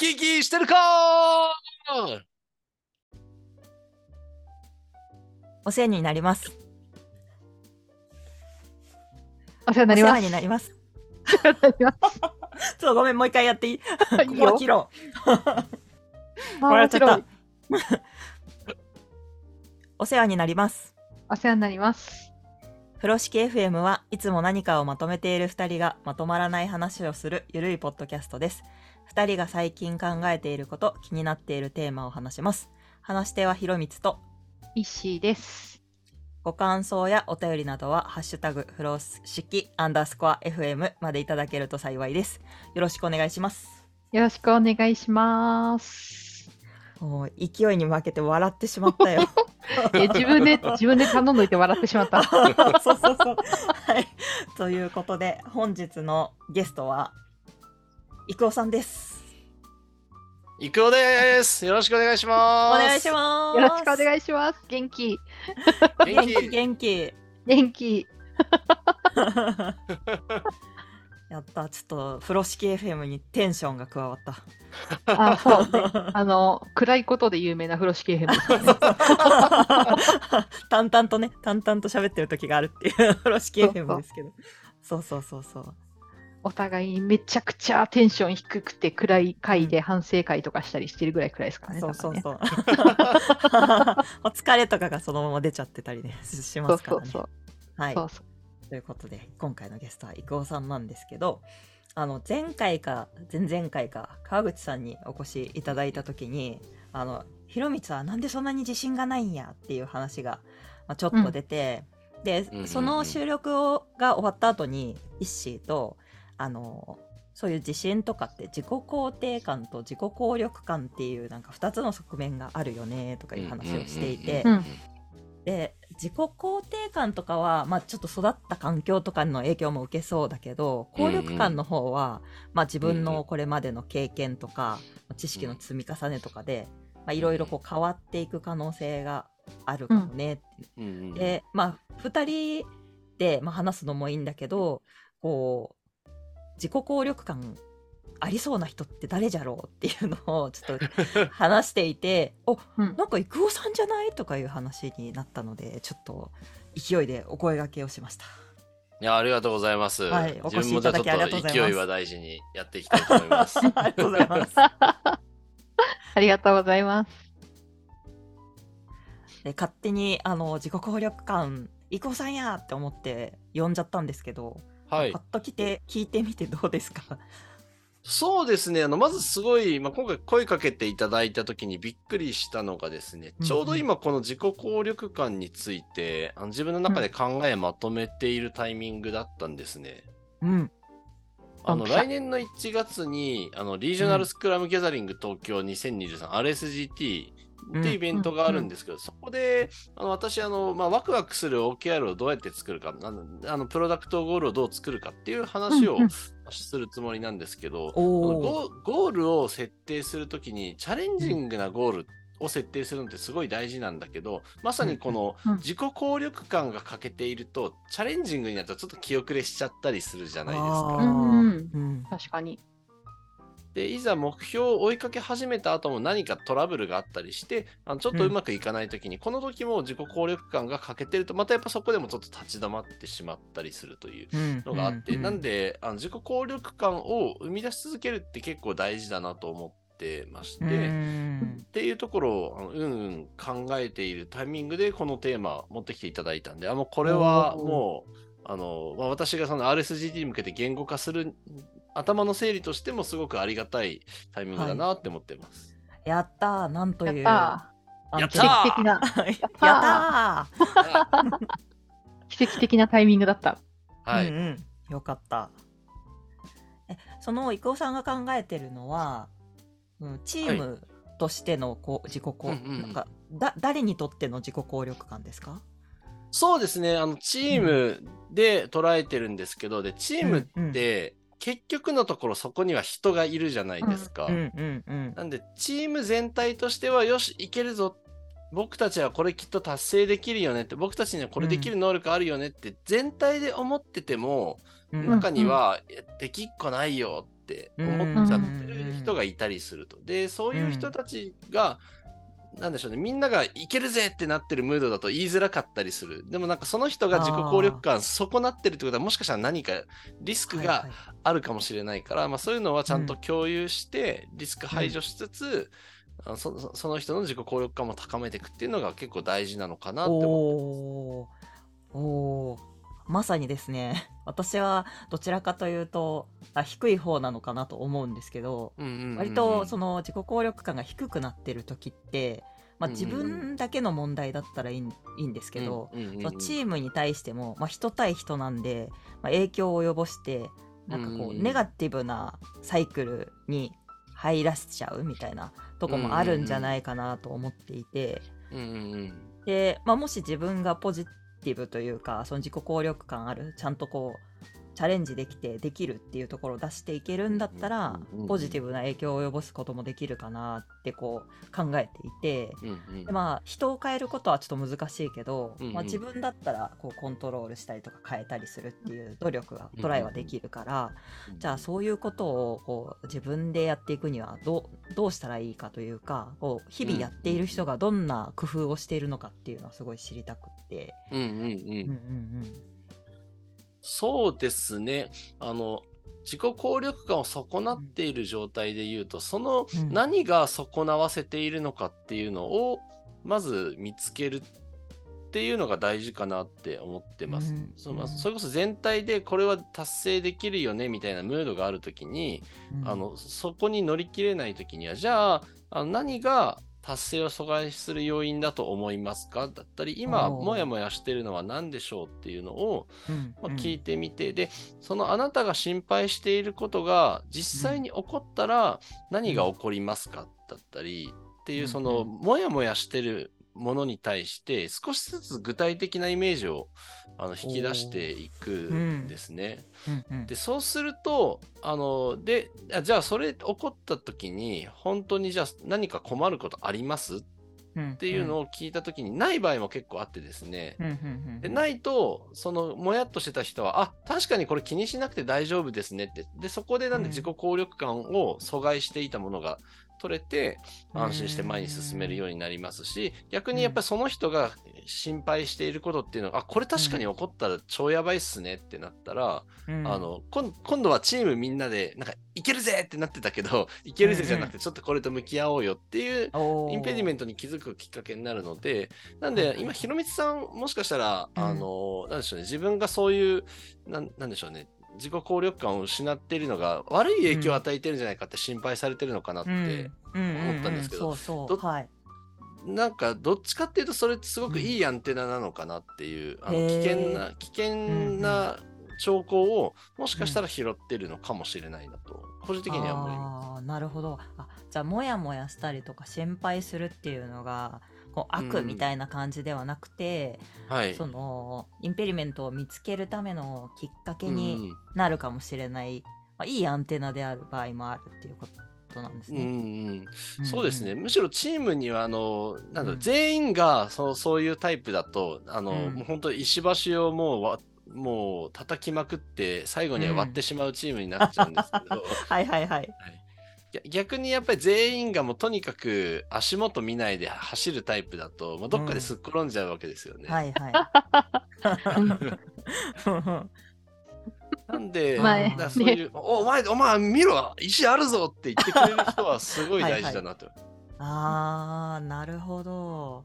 き生きしてるかお世話になります。お世話になります。お世話になります。お世話になります。そう、ごめん、もう一回やっていい？ここは切ろう。あ笑っちゃった面お世話になります。お世話になります。風呂敷 FM はいつも何かをまとめている2人がまとまらない話をするゆるいポッドキャストです。2人が最近考えていること、気になっているテーマを話します。話し手はひろみつと、イッシーです。ご感想やお便りなどは、ハッシュタグ、風呂敷アンダースコア FM までいただけると幸いです。よろしくお願いします。よろしくお願いします。もう勢いに負けて笑ってしまったよ。え自分で 自分で頼んどいて笑ってしまった。そうそうそう。はい。ということで、本日のゲストは、いくおさんです。いくおです。よろしくお願いしおます。願いします。よろしくお願いします。元気元元気気。元気。元気。やった、ちょっと風呂敷 FM にテンションが加わった。あ、そうね。あの暗いことで有名な風呂敷編です。淡々とね、淡々と喋ってる時があるっていう風呂敷 FM ですけど。そうそうそうそう。お互いにめちゃくちゃテンション低くて暗い回で反省会とかしたりしてるぐらい暗いですからね。そうそうそう。お疲れとかがそのまま出ちゃってたりね、しますからね。そうそうはいそう。。そうということで今回のゲストは郁夫さんなんですけどあの前回か前々回か川口さんにお越しいただいた時にあの広光はなんでそんなに自信がないんやっていう話が、まあ、ちょっと出て、で、うんうんうんその収録をが終わった後にイッシーとあのそういう自信とかって自己肯定感と自己効力感っていうなんか2つの側面があるよねとかいう話をしていて、うんで自己肯定感とかは、まあ、ちょっと育った環境とかの影響も受けそうだけど効力感の方は、まあ、自分のこれまでの経験とか、知識の積み重ねとかでまあいろいろ変わっていく可能性があるかもねうんでまあ2人で、まあ、話すのもいいんだけどこう自己効力感ありそうな人って誰じゃろうっていうのをちょっと 話していておうんなんか郁夫さんじゃないとかいう話になったのでちょっと勢いでお声掛けをしました。いや、ありがとうございます。はいお越自分もじゃあちょしいただきありがとうっございますと勢いは大事にやっていきたいと思います。ありがとうございます。ありがとうございます。で勝手にあの自己効力感郁夫さんやって思って呼んじゃったんですけど、はいパッ。と来て聞いてみてどうですか？そうですね。あの、まずすごい、まあ、今回声かけていただいたときにびっくりしたのがですね、うんちょうど今この自己効力感について、あの自分の中で考えまとめているタイミングだったんですね。うんあの来年の1月にあのリージョナルスクラムギャザリング東京 2023RSGT っていうイベントがあるんですけど、そこであの私あの、まあ、ワクワクする OKR をどうやって作るかあのあのプロダクトゴールをどう作るかっていう話をするつもりなんですけど、ゴゴールを設定するときにチャレンジングなゴールを設定するのってすごい大事なんだけどまさにこのうん。自己効力感が欠けているとチャレンジングになるとちょっと気遅れしちゃったりするじゃないですか。うん。確かに。でいざ目標を追いかけ始めた後も何かトラブルがあったりしてあのちょっとうまくいかない時に、この時も自己効力感が欠けてるとまたやっぱそこでもちょっと立ち止まってしまったりするといううんのがあって、うなんであの自己効力感を生み出し続けるって結構大事だなと思ってまして、うん。っていうところをうんうん考えているタイミングでこのテーマ持ってきていただいたんであもうこれはもうあの、まあ、私がその RSGT に向けて言語化する頭の整理としてもすごくありがたいタイミングだなって思ってます。やったーなんというやったあやった奇跡的な、やったー。奇跡的なタイミングだった。はい、うんうん、よかった。えその郁夫さんが考えてるのは、うん、チームとしてのこう自己効、うんうんうん。なんかだ誰にとっての自己効力感ですか？そうですね。あのチームで捉えてるんですけどでチームって、うんうん結局のところそこには人がいるじゃないですか。うんうんうんなんで、チーム全体としては、よし、いけるぞ。僕たちはこれきっと達成できるよねって、僕たちにはこれできる能力あるよねって、全体で思ってても、うん中には、えできっこないよっって思っちゃってる人がいたりすると。でそういう人たちが、なんでしょうね、みんながいけるぜってなってるムードだと言いづらかったりする。でもなんかその人が自己効力感損なってるってことはもしかしたら何かリスクがあるかもしれないから、まあそういうのはちゃんと共有してリスク排除しつつ、うん、そその人の自己効力感も高めていくっていうのが結構大事なのかなって思っておまさにですね 私はどちらかというとあ低い方なのかなと思うんですけど、うんうんうんうん、割とその自己効力感が低くなってる時って、まあ、自分だけの問題だったらいい,、んですけど、うんうんうんチームに対しても、まあ、人対人なんで、まあ、影響を及ぼしてなんかこう、ネガティブなサイクルに入らせちゃうみたいなとこもあるんじゃないかなと思っていて、うんうんうん。で、まあ、もし自分がポジティブというかその自己効力感あるちゃんとこうチャレンジできてできるっていうところを出していけるんだったらポジティブな影響を及ぼすこともできるかなってこう考えていて。うんうん。でまあ人を変えることはちょっと難しいけど、うんうん。まあ、自分だったらこうコントロールしたりとか変えたりするっていう努力がトライはできるから、じゃあそういうことをこう自分でやっていくにはどうどうしたらいいかというかこう日々やっている人がどんな工夫をしているのかっていうのはすごい知りたくって。うんうん。うんうんうんそうですね。あの、自己効力感を損なっている状態で言うと、そのうん何が損なわせているのかっていうのを、まず見つけるっていうのが大事かなって思ってます。うんそのうんそれこそ全体でこれは達成できるよねみたいなムードがあるときに、うんあのそこに乗り切れないときには、じゃああの何が達成を阻害する要因だと思いますか？だったり、今、おー。もやもやしてるのは何でしょうっていうのを、うんまあ、聞いてみて、で、そのあなたが心配していることが実際に起こったら何が起こりますか？だったりっていう、うんそのうんもやもやしてるものに対して少しずつ具体的なイメージをあの引き出していくん。ですね。うんうん。でそうするとあのであじゃあそれ起こった時に本当にじゃあ何か困ることあります？っうん。ていうのを聞いた時にない場合も結構あってですね、うん。うん。うん。でないとそのもやっとしてた人はあ確かにこれ気にしなくて大丈夫ですねって。でそこでなんでうん。自己効力感を阻害していたものが取れて安心して前に進めるようになりますし逆にやっぱりその人が心配していることっていうのはあこれ確かに起こったら超やばいっすねってなったら、うん。あの今今度はチームみんなでなんかいけるぜってなってたけど いけるぜじゃなくてちょっとこれと向き合おうよっていうインペディメントに気づくきっかけになるので、なんで、今、ひろみつさん、もしかしたら、うん。あの、なんでしょうね、自分がそういう、なんでしょうね、自己効力感を失っているのが悪い影響を与えてるんじゃないかって心配されてるのかなって、思ったんですけどなんか、どっちかっていうと、それってすごくいいアンテナなのかなっていう、あの危険な、危険な兆候を、もしかしたら拾ってるのかもしれないなと、個人的には思います。なるほど。あじゃあモヤモヤしたりとか心配するっていうのがこう悪みたいな感じではなくて、はい。そのインペリメントを見つけるためのきっかけうん。になるかもしれない、まあ、いいアンテナである場合もあるっていうことなんですうんうね。んうん、そうですね、むしろチームにはあのなんだろう、うん。全員がそうそういうタイプだとあの、うん。もう本当石橋をもうわもう叩きまくって最後には割ってしまうチームになっちゃうんですけど、はいはいはい。逆逆にやっぱり全員がもうとにかく足元見ないで走るタイプだと、もうどっかですっ転んじゃうわけですよね。はいはい。なんで、前だからそういう、おお前、お前見ろ石あるぞって言ってくれる人はすごい大事だなと。あーなるほど。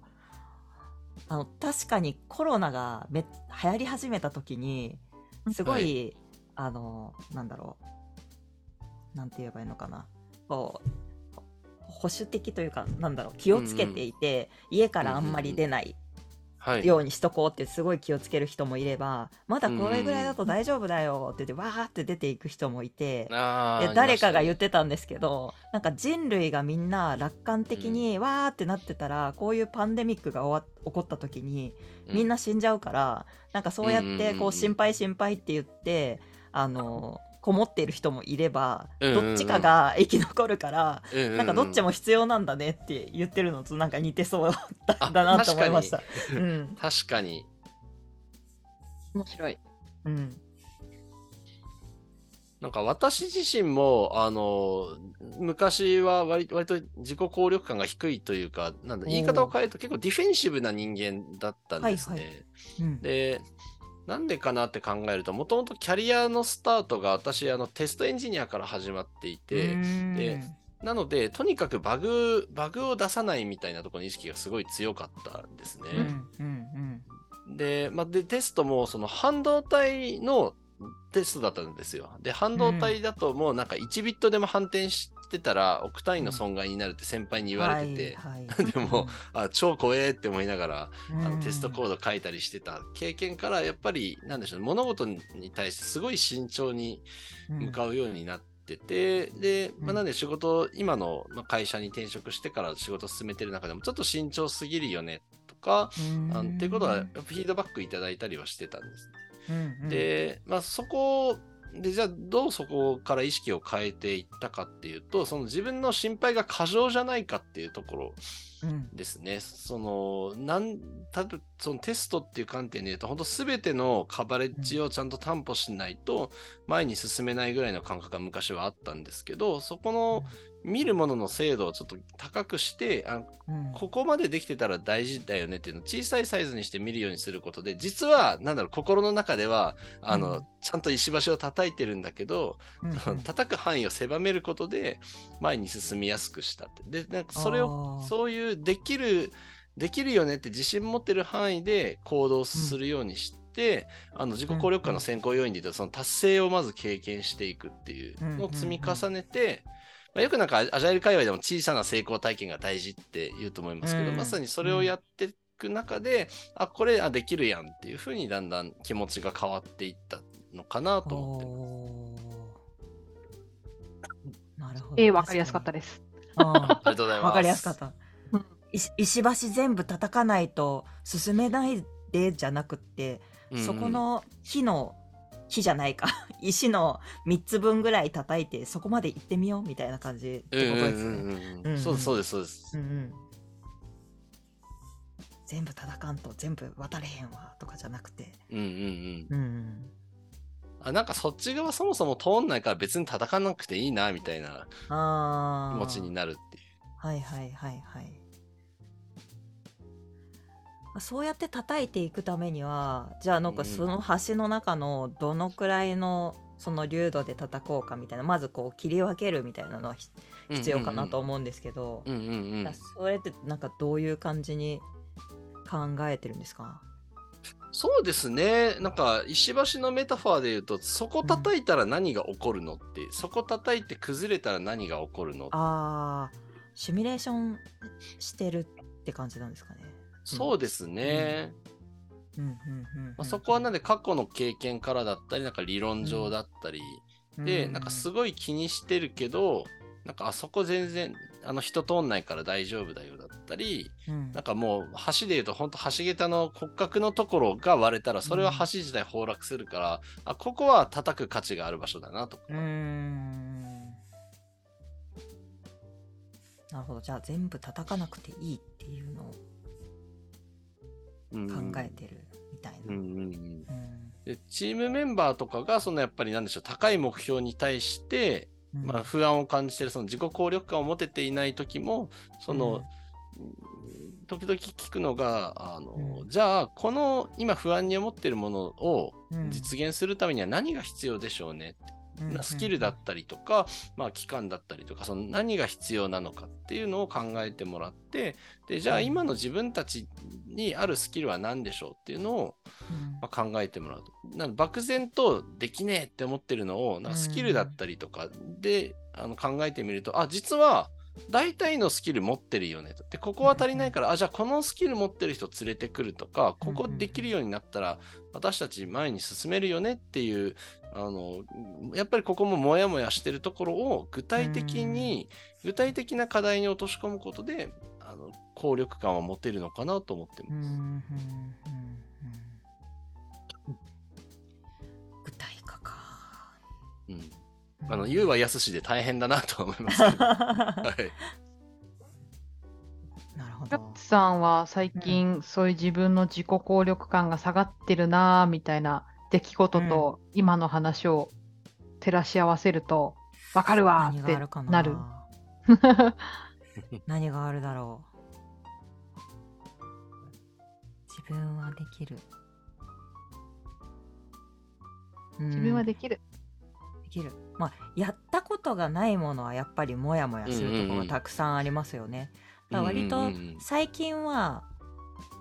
あの確かにコロナがめ流行り始めた時にすごい、あのなんだろう。なんて言えばいいのかなこう保守的というかなんだろう気をつけていて、家からあんまり出ないはい。ようにしとこうってすごい気をつける人もいればまだこれぐらいだと大丈夫だよって言ってわーって出ていく人もいて、で誰かが言っあてたんですけどなんか人類がみんな楽観的にわーってなってたら、こういうパンデミックが終わ起こった時にみんな死んじゃうから、なんかそうやっうんうんうんうん。てこう心配心配って言ってあのこもっている人もいれば、うんうんうんどっちかが生き残るから、うんうんうんなんかどっちも必要なんだねって言ってるのとなんか似てそうだなと思いました。うん確かに。面白い。うんなんか私自身も、あの、昔は割割と自己効力感が低いというか、なんだ、言い方を変えると結構ディフェンシブな人間だったんですね。はいはうんで、なんでかなって考えると、もともとキャリアのスタートが私、あの、テストエンジニアから始まっていて、でなので、とにかくバグ、バグを出さないみたいなところの意識がすごい強かったんですね。うんうんで、まあ、で、テストも、その半導体のテストだったんですよ。で、半導体だともうなんか1ビットでも反転してたら、億単位の損害になるって先輩に言われてて、はいはい。でも、あ、超怖えって思いながら、うん。あのテストコード書いたりしてた経験から、やっぱり、なんでしょうね、物事に対してすごい慎重に向かうようになってて、で、まあ、うん。なんで仕事、今のまあ会社に転職してから仕事進めてる中でも、ちょっと慎重すぎるよねとか、あのっていうことは、フィードバックいただいたりはしてたんですね。で、まあ、そこで、じゃあ、どうそこから意識を変えていったかっていうと、その自分の心配が過剰じゃないかっていうところうんですね。その、なん、たぶそのテストっていう観点で言うと、本当すべてのカバレッジをちゃんと担保しないと、前に進めないぐらいの感覚が昔はあったんですけど、そこの見るものの精度をちょっと高くして、あうん。ここまでできてたら大事だよねっていうのを小さいサイズにして見るようにすることで、実は、なんだろう、心の中では、あの、うん。ちゃんと石橋を叩いてるんだけど、うん叩く範囲を狭めることで、前に進みやすくしたって。で、なんかそれを、そういうできる、できるよねって自信持ってる範囲で行動するようにして、あの自己効力感の先行要因で言うと、その達成をまず経験していくっていうのを積み重ねて、まあ、よくなんかアジャイル界隈でも小さな成功体験が大事って言うと思いますけど、うんまさにそれをやっていく中で、あ、これあできるやんっていうふうにだんだん気持ちが変わっていったのかなと思ってます。なるほど。えー、わかりやすかったでです。あ ありがとうございます。わかりやすかったうん。石石橋全部叩かないと進めないでじゃなくって、うんうんそこの木の木じゃないか 石の3つ分ぐらい叩いてそこまで行ってみようみたいな感じってことですね。そうです、そうです、そうですう。んうん全部叩かんと全部渡れへんわとかじゃなくて、うんうんうん。うんうん、あなんかそっち側そもそも通んないから別に叩かなくていいなみたいな気持ちになるっていう。はいはいはいはいまあそうやって叩いていくためにはじゃあなんかうん。その橋の中のどのくらいのその流度で叩こうかみたいなまずこう切り分けるみたいなのはひ必要かなと思うんですけど、うんうんうんだからそれってなんかどういう感じに考えてるんですか？そうですね。なんか石橋のメタファーで言うと、そこ叩いたら何が起こるのって、そこ叩いて崩れたら何が起こるのあーシミュレーションしてるって感じなんですかね。そうですね。うん。うんうんうんまあ、そこはなんで過去の経験からだったり、なんか理論上だったり、で、なんかすごい気にしてるけど、なんかあそこ全然あの人通んないから大丈夫だよだったり、うん。なんかもう橋で言うと本当橋桁の骨格のところが割れたらそれは橋自体崩落するから、あここは叩く価値がある場所だなとか。なるほど。じゃあ全部叩かなくていいっていうのを。うん考えてるみたいな。チームメンバーとかがそのやっぱりなんでしょう高い目標に対して、うん。まあ、不安を感じてるその自己効力感を持てていない時もその、時々聞くのがあの、うん。じゃあこの今不安に思ってるものをうん。実現するためには何が必要でしょうね、うんスキルだったりとか、まあ、期間だったりとかその何が必要なのかっていうのを考えてもらってでじゃあ今の自分たちにあるスキルは何でしょうっていうのを、うん。まあ、考えてもらうと。なんか漠然とできねえって思ってるのをなんかスキルだったりとかで、あの考えてみるとあ実は大体のスキル持ってるよねと。でここは足りないからあじゃあこのスキル持ってる人連れてくるとかここできるようになったら私たち前に進めるよねっていうあのやっぱりここもモヤモヤしてるところを具体的に具体的な課題に落とし込むことであの効力感は持てるのかなと思ってます。あの、言うはやすしで大変だなとは思いますけど。はい。なるほどガッ。ツさんは最近、そういう自分の自己効力感が下がってるなぁみたいな出来事と、今の話を照らし合わせると、わかるわってななる。何がある だろう自分はできる。自分はでできる。できる。まあ、やったことがないものはやっぱりモヤモヤするところがたくさんありますよね。だから割とうんうんうんうん。最近は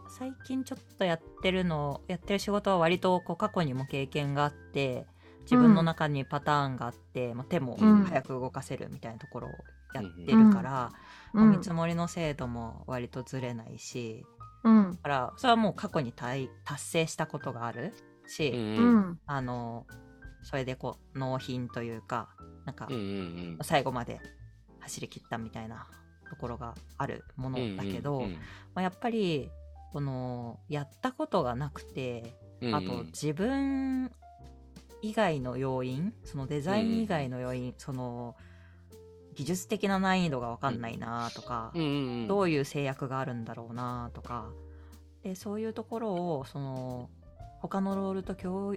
最近ちょっとやってるのやってる仕事は割とこう過去にも経験があって自分の中にパターンがあって、まあ、手もうん早く動かせるみたいなところをやってるから、まあうん。見積もりの精度も割とずれないしうん。だからそれはもう過去に達達成したことがあるし、うんううんん。あのそれでこう納品というかなんか最後まで走り切ったみたいなところがあるものうんだけど、やっぱりこのやったことがなくてうんあと自分以外の要因そのデザイン以外の要因、その技術的な難易度が分かんないなとか、どういう制約があるんだろうなとかでそういうところをその他のロールと共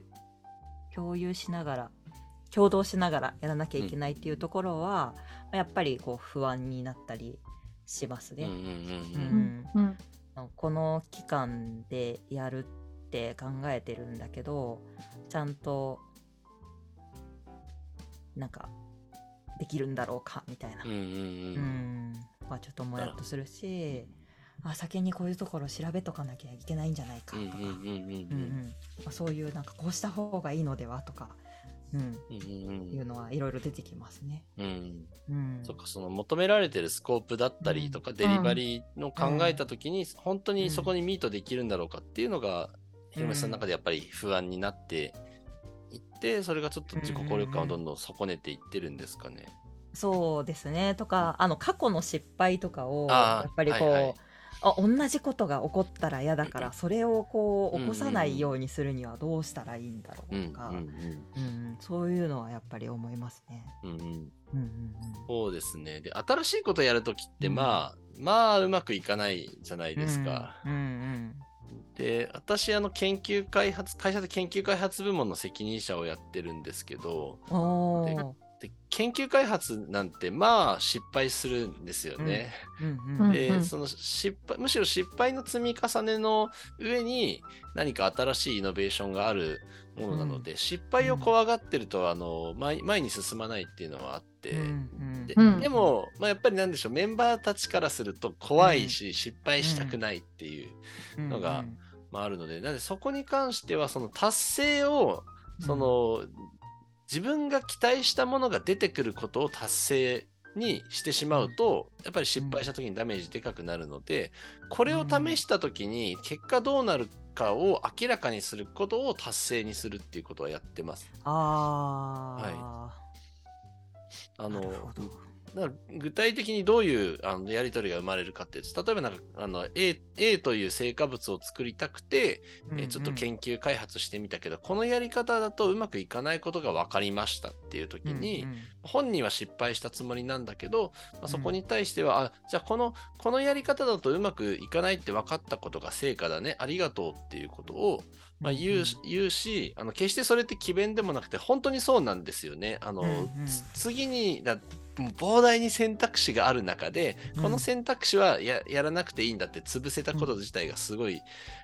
共有しながら共同しながらやらなきゃいけないっていうところは、やっぱりこう不安になったりしますね。うんうんうんううん。ん。うんこの期間でやるって考えてるんだけどちゃんとなんかできるんだろうかみたいな、うんうんううんん。まあちょっともやっとするしあ先にこういうところ調べとかなきゃいけないんじゃないかとか、うんうんうんうんうん。うんまあ、そういうなんかこうした方がいいのではとか、うん、うんうんいうのはいろいろ出てきますね。うん。うん、そっかその求められてるスコープだったりとか、デリバリーの考えた時に、本当にそこにミートできるんだろうかっていうのが、ひろめさんの中でやっぱり不安になっていって、それがちょっと自己効力感をどんどん損ねていってるんですかね。そうですね。とかあの過去の失敗とかをやっぱりこう、はいはいあ同じことが起こったら嫌だからそれをこう起こさないようにするにはどうしたらいいんだろうんうとか、うん。うんそういうのはやっぱり思いますね。うんうん。うんうんうんそうですね。で、新しいことやるときって、うん。まあ、まあ、うまくいかないじゃないうん、ですか。うんうんで、私、あの、研究開発、会社で研究開発部門の責任者をやってるんですけど、で研究開発なんて、まあ、失敗するんですよね。うんうんで、その失敗、むしろ失敗の積み重ねの上に何か新しいイノベーションがあるものなので、失敗を怖がってると、あの前、前に進まないっていうのはあって、うんうんでうん。でも、まあ、やっぱりなんでしょう、メンバーたちからすると怖いし、失敗したくないっていううんのがまあ、あるので、なのでそこに関しては、その達成を、その、自分が期待したものが出てくることを達成にしてしまうと、やっぱり失敗した時にダメージでかくなるので、これを試した時に結果どうなるかを明らかにすることを達成にするっていうことはやってます。ああ、あのなるほどだから具体的にどういうあのやり取りが生まれるかっていうと例えばなんかあの A, A という成果物を作りたくて、えーちょっと研究開発してみたけど、このやり方だとうまくいかないことが分かりましたっていう時に、うんうん。本人は失敗したつもりなんだけど、まあ、そこに対しては、あじゃあこのこのやり方だとうまくいかないって分かったことが成果だね。ありがとうっていうことを、まあ、言う言うしあの決してそれって詭弁でもなくて本当にそうなんですよね。あのうんうん。つ次にだ膨大に選択肢がある中で、この選択肢はややらなくていいんだって潰せたこと自体がすごい、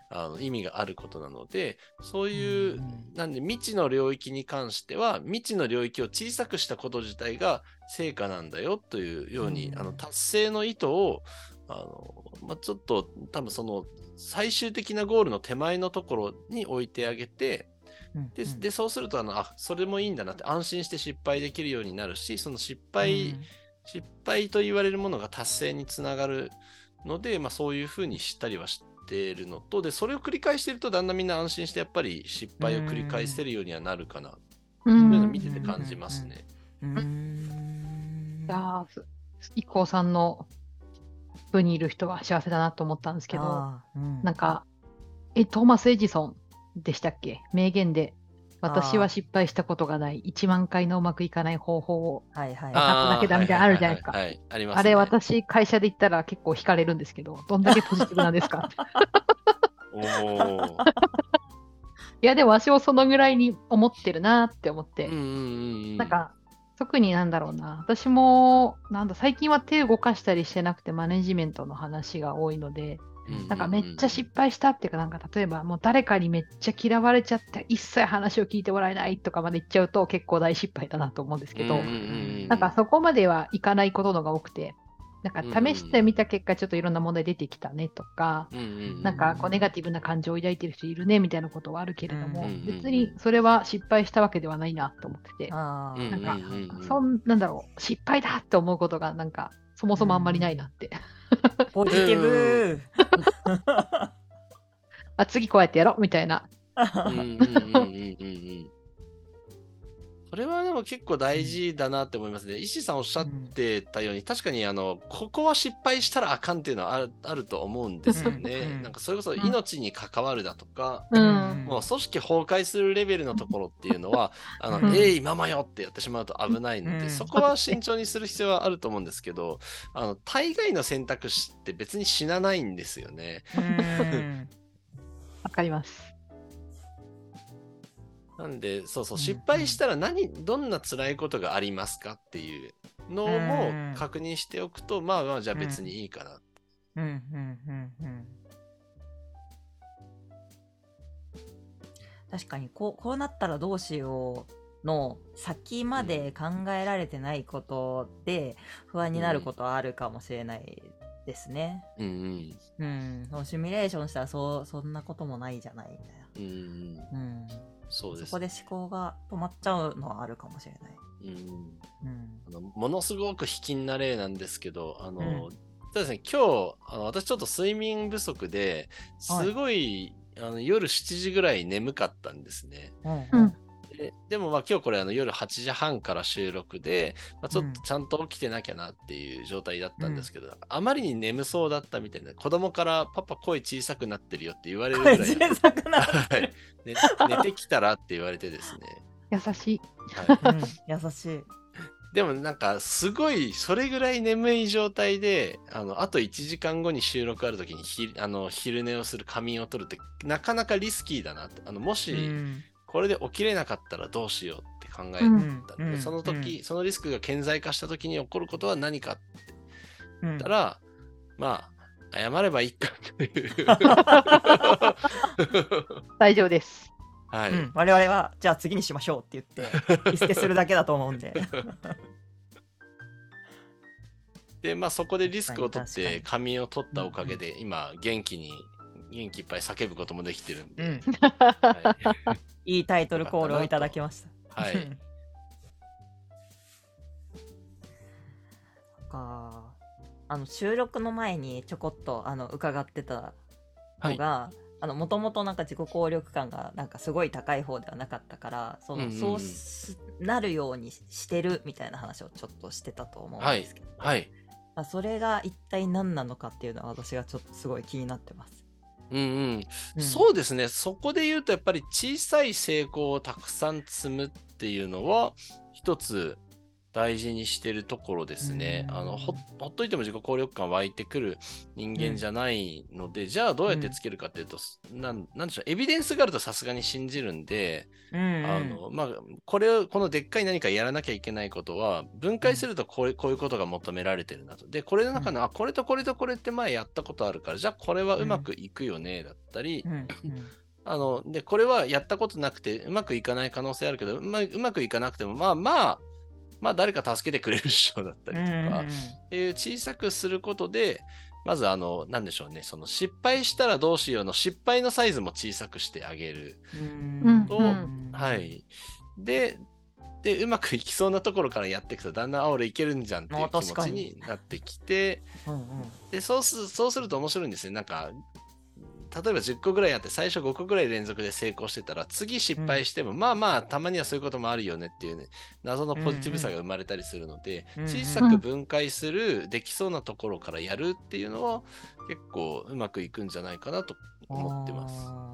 あの意味があることなのでそういう、うん。なんで未知の領域に関しては未知の領域を小さくしたこと自体が成果なんだよというように、うん。あの達成の意図をあの、まあ、ちょっと多分その最終的なゴールの手前のところに置いてあげてうんででそうするとあのあそれもいいんだなって安心して失敗できるようになるしその失敗、失敗と言われるものが達成につながるので、まあ、そういうふうにしたりはしているのとでそれを繰り返しているとだんだんみんな安心してやっぱり失敗を繰り返せるようにはなるかな。うというのをん見てて感じますね。うん。うん。いやーす一 k さんの部にいる人は幸せだなと思ったんですけど、うん。なんか、え、トーマス・エジソンでしたっけ？名言で、私は失敗したことがない、1万回のうまくいかない方法を。はいはい。あーだけだみたいなのあるじゃないですか。あれ、私、会社で言ったら結構惹かれるんですけど、どんだけポジティブなんですか？いや、でもわしもそのぐらいに思ってるなって思って。なんか、特になんだろうな。私も、なんだ、最近は手動かしたりしてなくて、マネジメントの話が多いので、なんかめっちゃ失敗したっていうか、なんか例えばもう誰かにめっちゃ嫌われちゃって、一切話を聞いてもらえないとかまで言っちゃうと結構大失敗だなと思うんですけど、なんかそこまではいかないことのが多くて、なんか試してみた結果、ちょっといろんな問題出てきたねとか、うんうんうんなんかこうネガティブな感情を抱いてる人いるねみたいなことはあるけれども、うんうんうん別にそれは失敗したわけではないなと思ってて、なんかそんなんだろう、失敗だって思うことがなんかそもそもあんまりないなって。ポジティブ。あ、次こうやってやろうみたいな。それはでも結構大事だなって思いますね。石井さんおっしゃってたように、確かにあの、ここは失敗したらあかんっていうのはあるあると思うんですようんうね。んなんかそれこそ命に関わるだとか、うん。もう組織崩壊するレベルのところっていうのは、あの、うんえい、ママよってやってしまうと危ないので、うんそこは慎重にする必要はあると思うんですけど、あの、大概の選択肢って別に死なないんですよね。うん わかります。なんで、そうそう、うん失敗したら何、どんな辛いことがありますかっていうのもうん確認しておくと、まあまあ、じゃあ別にいいかな。うんうんうんうん確かにこうこうなったらどうしようの先まで考えられてないことで不安になることはあるかもしれないですね。うんうん。うん、そのシミュレーションしたらそうそんなこともないじゃないみたいうんうん、な。うん、そうです。そこで思考が止まっちゃうのはあるかもしれない。うん。うん。あのものすごく卑近な例なんですけど、あの、うん。そうですね、今日、あの私ちょっと睡眠不足で、はいすごい、あの夜7時ぐらい眠かったんですね。うん。うんででもまあ今日これあの夜8時半から収録で、まあ、ちょっうん。とちゃんと起きてなきゃなっていう状態だったんですけど、あまりに眠そうだったみたいな子供からパパ声小さくなってるよって言われるぐらい声小さくなってはい。る。寝 寝てきたらって言われてですね、優しい。はい、うん優しい。でもなんかすごいそれぐらい眠い状態であのあと1時間後に収録ある時にひあの昼寝をする仮眠を取るってなかなかリスキーだなって。あのもし、うんこれで起きれなかったらどうしようって考えたうん。で、うん。その時、そのリスクが顕在化した時に起こることは何かってうん言ったら、まあ謝ればいいかという。大丈夫です。はい、うん、我々はじゃあ次にしましょうって言ってリスケするだけだと思うんで。でまあそこでリスクを取って仮眠を取ったおかげで、今元気に元気いっぱい叫ぶこともできてるんで、うん。はい。いいタイトルコールをいただきました。はい。うんかあの収録の前にちょこっとあの伺ってたのが、あのもともとなんか自己効力感がなんかすごい高い方ではなかったからその、うんうんうん。そうすなるようにしてるみたいな話をちょっとしてたと思うんですけど、はい。まあ、それが一体何なのかっていうのは私がちょっとすごい気になってます。うんうん。うん。そうですね、そこで言うと、やっぱり小さい成功をたくさん積むっていうのは、一つ大事にしてるところですね。うん。あのほほっといても自己効力感湧いてくる人間じゃないので、じゃあどうやってつけるかっていうと、なんなんでしょう、エビデンスがあるとさすがに信じるんで、うんうん。あのまあ、これを、このでっかい何かやらなきゃいけないことは、分解するとこういうこういうことが求められてるなと。で、これの中の、あ、これとこれとこれって前やったことあるから、じゃあこれはうまくいくよね、だったり、うんうん。あの、で、これはやったことなくて、うまくいかない可能性あるけど、うまうまくいかなくても、まあまあ、まあ誰か助けてくれる人だったりとか、っていう小さくすることで、まずあの、なんでしょうね、その失敗したらどうしようの失敗のサイズも小さくしてあげる。うんとうんはい。で、で、うまくいきそうなところからやっていくと、だんだん、あ、俺いけるんじゃんっていうあ気持ちになってきて、うんうんで、そうすそうすると面白いんですね。なんか、例えば10個ぐらいやって、最初5個ぐらい連続で成功してたら、次失敗しても、まあまあ、たまにはそういうこともあるよねっていうね、謎のポジティブさが生まれたりするので、うんうん小さく分解する、できそうなところからやるっていうのは、結構うまくいくんじゃないかなと思ってます。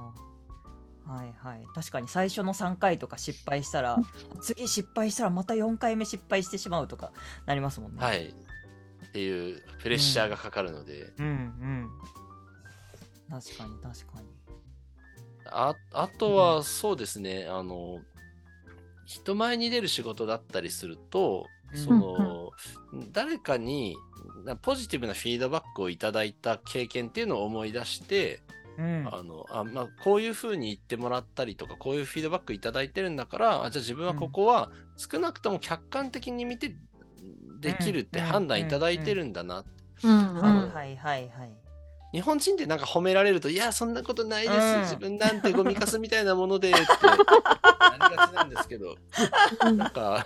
はいはい確かに最初の3回とか失敗したら次失敗したらまた4回目失敗してしまうとかなりますもんね。はい。っていうプレッシャーがかかるので、うんうん。確かに確かに。ああとはそうですね、あの、人前に出る仕事だったりすると、うん。その、誰かになポジティブなフィードバックをいただいた経験っていうのを思い出して、うん。あのあまあ、こういうふうに言ってもらったりとか、こういうフィードバックいただいてるんだから、あじゃあ自分はここは少なくとも客観的に見てできるって判断いただいてるんだな。うん。うはいんはいはいはい。日本人ってなんか褒められると、いや、そんなことないです。うん。自分なんてゴミかすみたいなものでって。なりがちなんですけど、なんか、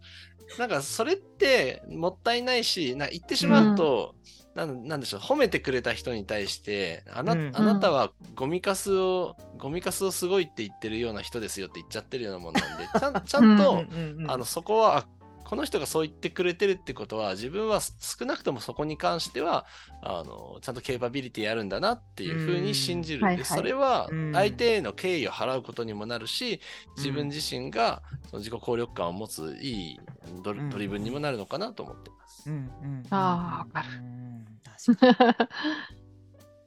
なんかそれってもったいないし、な言ってしまうと、なんなんでしょう、褒めてくれた人に対して、あな,、うん。あなたはゴミかすを、ゴミかすをすごいって言ってるような人ですよって言っちゃってるようなもんなんで、ちゃんちゃんと、あのそこはあこの人がそう言ってくれてるってことは自分は少なくともそこに関してはあのちゃんとケーパビリティあるんだなっていうふうに信じる。でうんはいはい。それはうん。相手への敬意を払うことにもなるし自分自身がその自己効力感を持ついいドうん。ドリブンにもなるのかなと思ってます。うんうんあかる。うん確かに。確かに。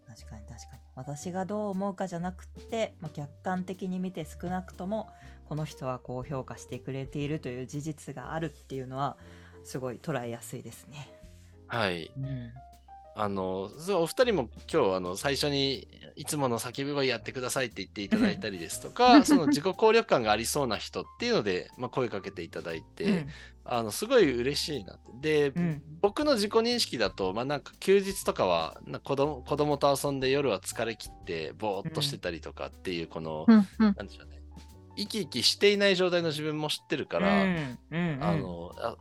確かに。私がどう思うかじゃなくて、まあ、客観的に見て少なくともこの人はこう評価してくれているという事実があるっていうのはすごい捉えやすいですね。はい。うんあのそうお二人も今日あの最初にいつもの叫び声やってくださいって言っていただいたりですとか その自己効力感がありそうな人っていうので、まあ、声かけていただいて、あのすごい嬉しいなって。で、うん僕の自己認識だと、まあ、なんか休日とかはな子供子供と遊んで夜は疲れ切ってぼーっとしてたりとかっていうこの、うんうんなんでしょうね生き生きしていない状態の自分も知ってるから、うんうんあのあ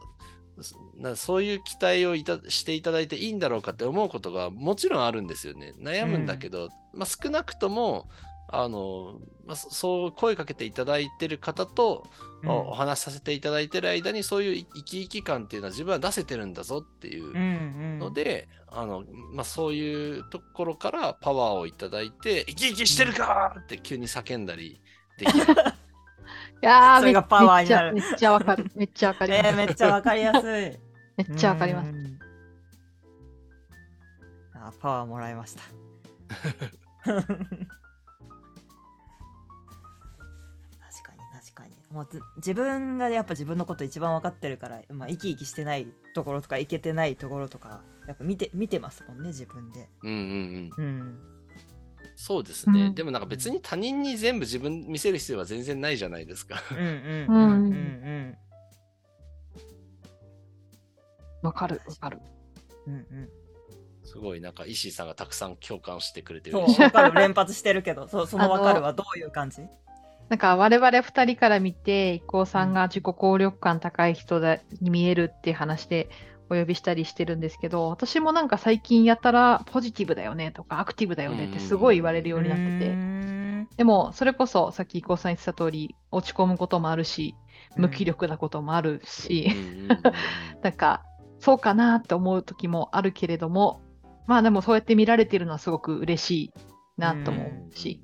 そなそういう期待をいたしていただいていいんだろうかって思うことがもちろんあるんですよね。悩むんだけど、まあ、少なくともあの、まあ、そそう声かけていただいてる方と、うんおお話しさせていただいてる間にそういう生き生き感っていうのは自分は出せてるんだぞっていううんうんので、あのまあ、そういうところからパワーをいただいて生き生きしてるかって急に叫んだりできる。いやーそれがパワーになるめっちゃめっちゃわかる。めっちゃわかります。えーめっちゃわかりやすい。めっちゃわかります。うんあパワーもらいました。確かに確かにもうず自分がやっぱ自分のこと一番分かってるから、まあ、生き生きしてないところとかいけてないところとかやっぱ見て見てますもんね自分で。うんうんうんうんそうですね、うん。でもなんか別に他人に全部自分見せる必要は全然ないじゃないですか。うんうんうんうんうんわかるわかる。うん。うん。すごいなん。か石井さん。がたくさん。共感してくれてるそう分かる連発してるけどそうその分かるはどういう感じなん。か我々二人から見て、伊藤さん。が自己効力感高い人だに見えるっていう話でお呼びしたりしてるんですけど、私もなんか最近やたらポジティブだよねとかアクティブだよねってすごい言われるようになってて、ん。でもそれこそさっき伊藤さん言ってた通り、落ち込むこともあるし、無気力なこともあるし、なんかそうかなって思う時もあるけれども、まあでもそうやって見られてるのはすごく嬉しいなと思うし、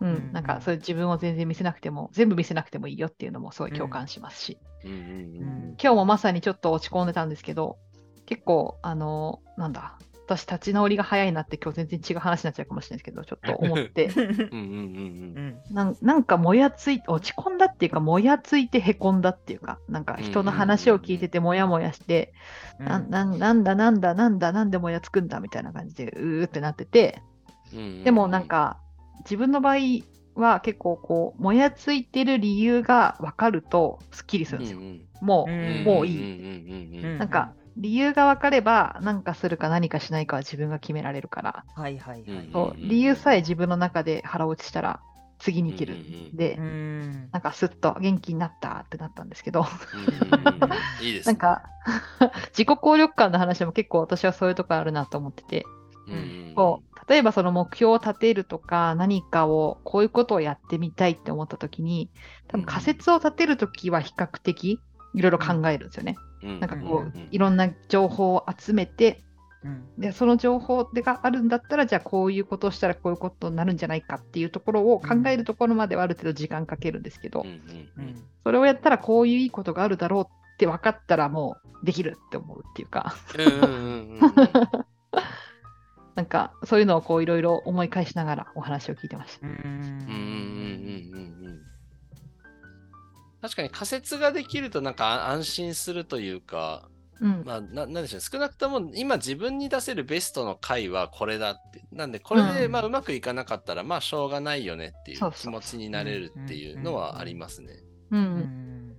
うんうんなんかそういう自分を全然見せなくても、全部見せなくてもいいよっていうのもすごい共感しますし、うん今日もまさにちょっと落ち込んでたんですけど、結構、あの、なんだ、私立ち直りが早いなって今日全然違う話になっちゃうかもしれないですけど、ちょっと思って、うんうんうんうん。なんなんかもやつい、落ち込んだっていうか、もやついてへこんだっていうか、なんか人の話を聞いててもやもやして、ななんなんだなんだなんだなんでもやつくんだみたいな感じで、うーってなってて、うんうんでもなんか自分の場合は結構こうもやついてる理由が分かるとすっきりするんですよ。もう、うん。もういい。いうんなんか理由が分かれば何かするか何かしないかは自分が決められるから、はいはいはい。うんそう理由さえ自分の中で腹落ちしたら次に行けるうんうんうんんで、うん。なんかスッと元気になったってなったんですけど、いいですね。なんか 自己効力感の話も結構私はそういうとこあるなと思ってて、うんうんこう。例えばその目標を立てるとか何かをこういうことをやってみたいって思った時に多分仮説を立てる時は比較的いろいろ考えるんですよね。うん。なんかこういろんな情報を集めてうん。でその情報があるんだったらじゃあこういうことをしたらこういうことになるんじゃないかっていうところを考えるところまではある程度時間かけるんですけど、それをやったらこういういいことがあるだろうって分かったらもうできるって思うっていうか。なんかそういうのをこういろいろ思い返しながらお話を聞いてました。ううんうんうんうんうんうん。確かに仮説ができるとなんか安心するというか、うん。まあ、ななんでしょう少なくとも今自分に出せるベストの回はこれだって。なんでこれでうんまあうまくいかなかったらまあしょうがないよねっていう気持ちになれるっていうのはありますね。うんううんん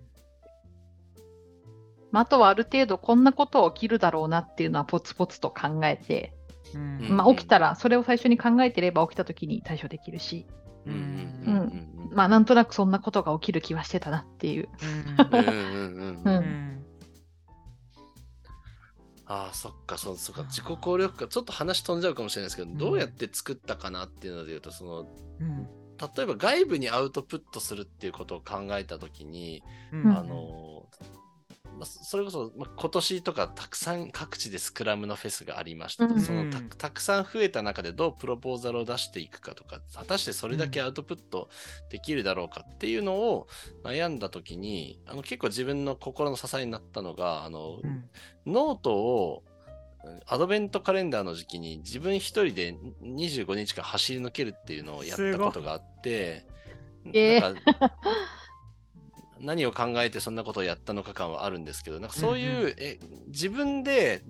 まあ、あとはある程度こんなこと起きるだろうなっていうのはポツポツと考えて、うん。うんまあ、起きたらそれを最初に考えてれば起きた時に対処できるし、うん。うん。まあなんとなくそんなことが起きる気はしてたなっていう。うんうんうんうん。ううん。んああ、そっか、そう、そっか、自己効力感、ちょっと話飛んじゃうかもしれないですけど、うん。どうやって作ったかなっていうので言うと、その、うん。例えば外部にアウトプットするっていうことを考えたときに、うん。あの、まあ、それこそ、まあ、今年とかたくさん各地でスクラムのフェスがありました。と、うん。そのたたくさん増えた中でどうプロポーザルを出していくかとか、果たしてそれだけアウトプットできるだろうかっていうのを悩んだときに、あの結構自分の心の支えになったのが、あの、うん。ノートをうんアドベントカレンダーの時期に自分一人で25日間走り抜けるっていうのをやったことがあって、えーなんか 何を考えてそんなことをやったのか感はあるんですけど、なんかそういう、うんえ自分で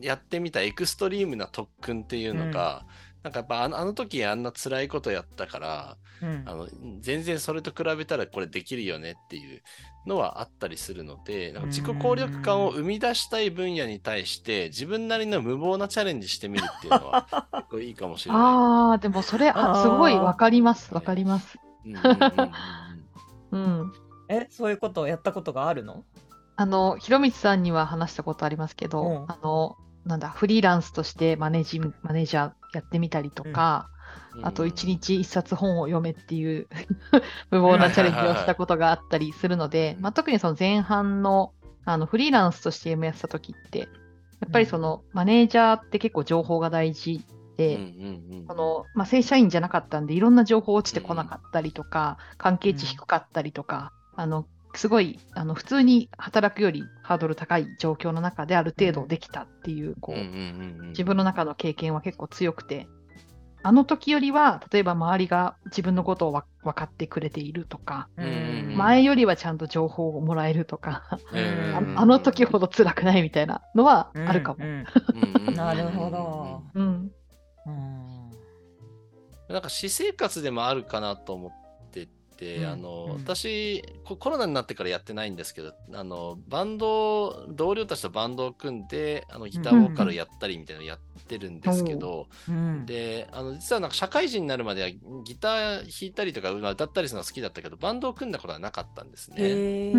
やってみたエクストリームな特訓っていうのが、なんかやっぱあのあの時あんな辛いことやったから、うんあの全然それと比べたらこれできるよねっていうのはあったりするのでなんか自己効力感を生み出したい分野に対して自分なりの無謀なチャレンジしてみるっていうのは 結構いいかもしれない。ああ、でもそれ、あすごいわかります。わかります。うんうんうんうんうん。えそういうことをやったことがあるの？あの、ひろみつさんには話したことありますけど、うん。あの、なんだ、フリーランスとしてマネージマネージャーやってみたりとか、あと一日一冊本を読めっていう 無謀なチャレンジをしたことがあったりするので、まあ、特にその前半のあのフリーランスとして M やってた時って、やっぱりそのマネージャーって結構情報が大事で、うんうんうん。そのまあ、正社員じゃなかったんでいろんな情報落ちてこなかったりとか、関係値低かったりとか、あのすごいあの普通に働くよりハードル高い状況の中である程度できたっていう自分の中の経験は結構強くてあの時よりは例えば周りが自分のことをわ分かってくれているとか、前よりはちゃんと情報をもらえるとか、うん あの時ほど辛くないみたいなのはあるかも。なるほど。うん。うん。なんか私生活でもあるかなと思ってて、うんあの、うん。私ココロナになってからやってないんですけどあのバンド同僚たちとバンドを組んであのギターボーカルやったりみたいなのやってるんですけど、う。ん。であの実はなんか社会人になるまではギター弾いたりとかまあ歌ったりするのが好きだったけどバンドを組んだことはなかったんですね。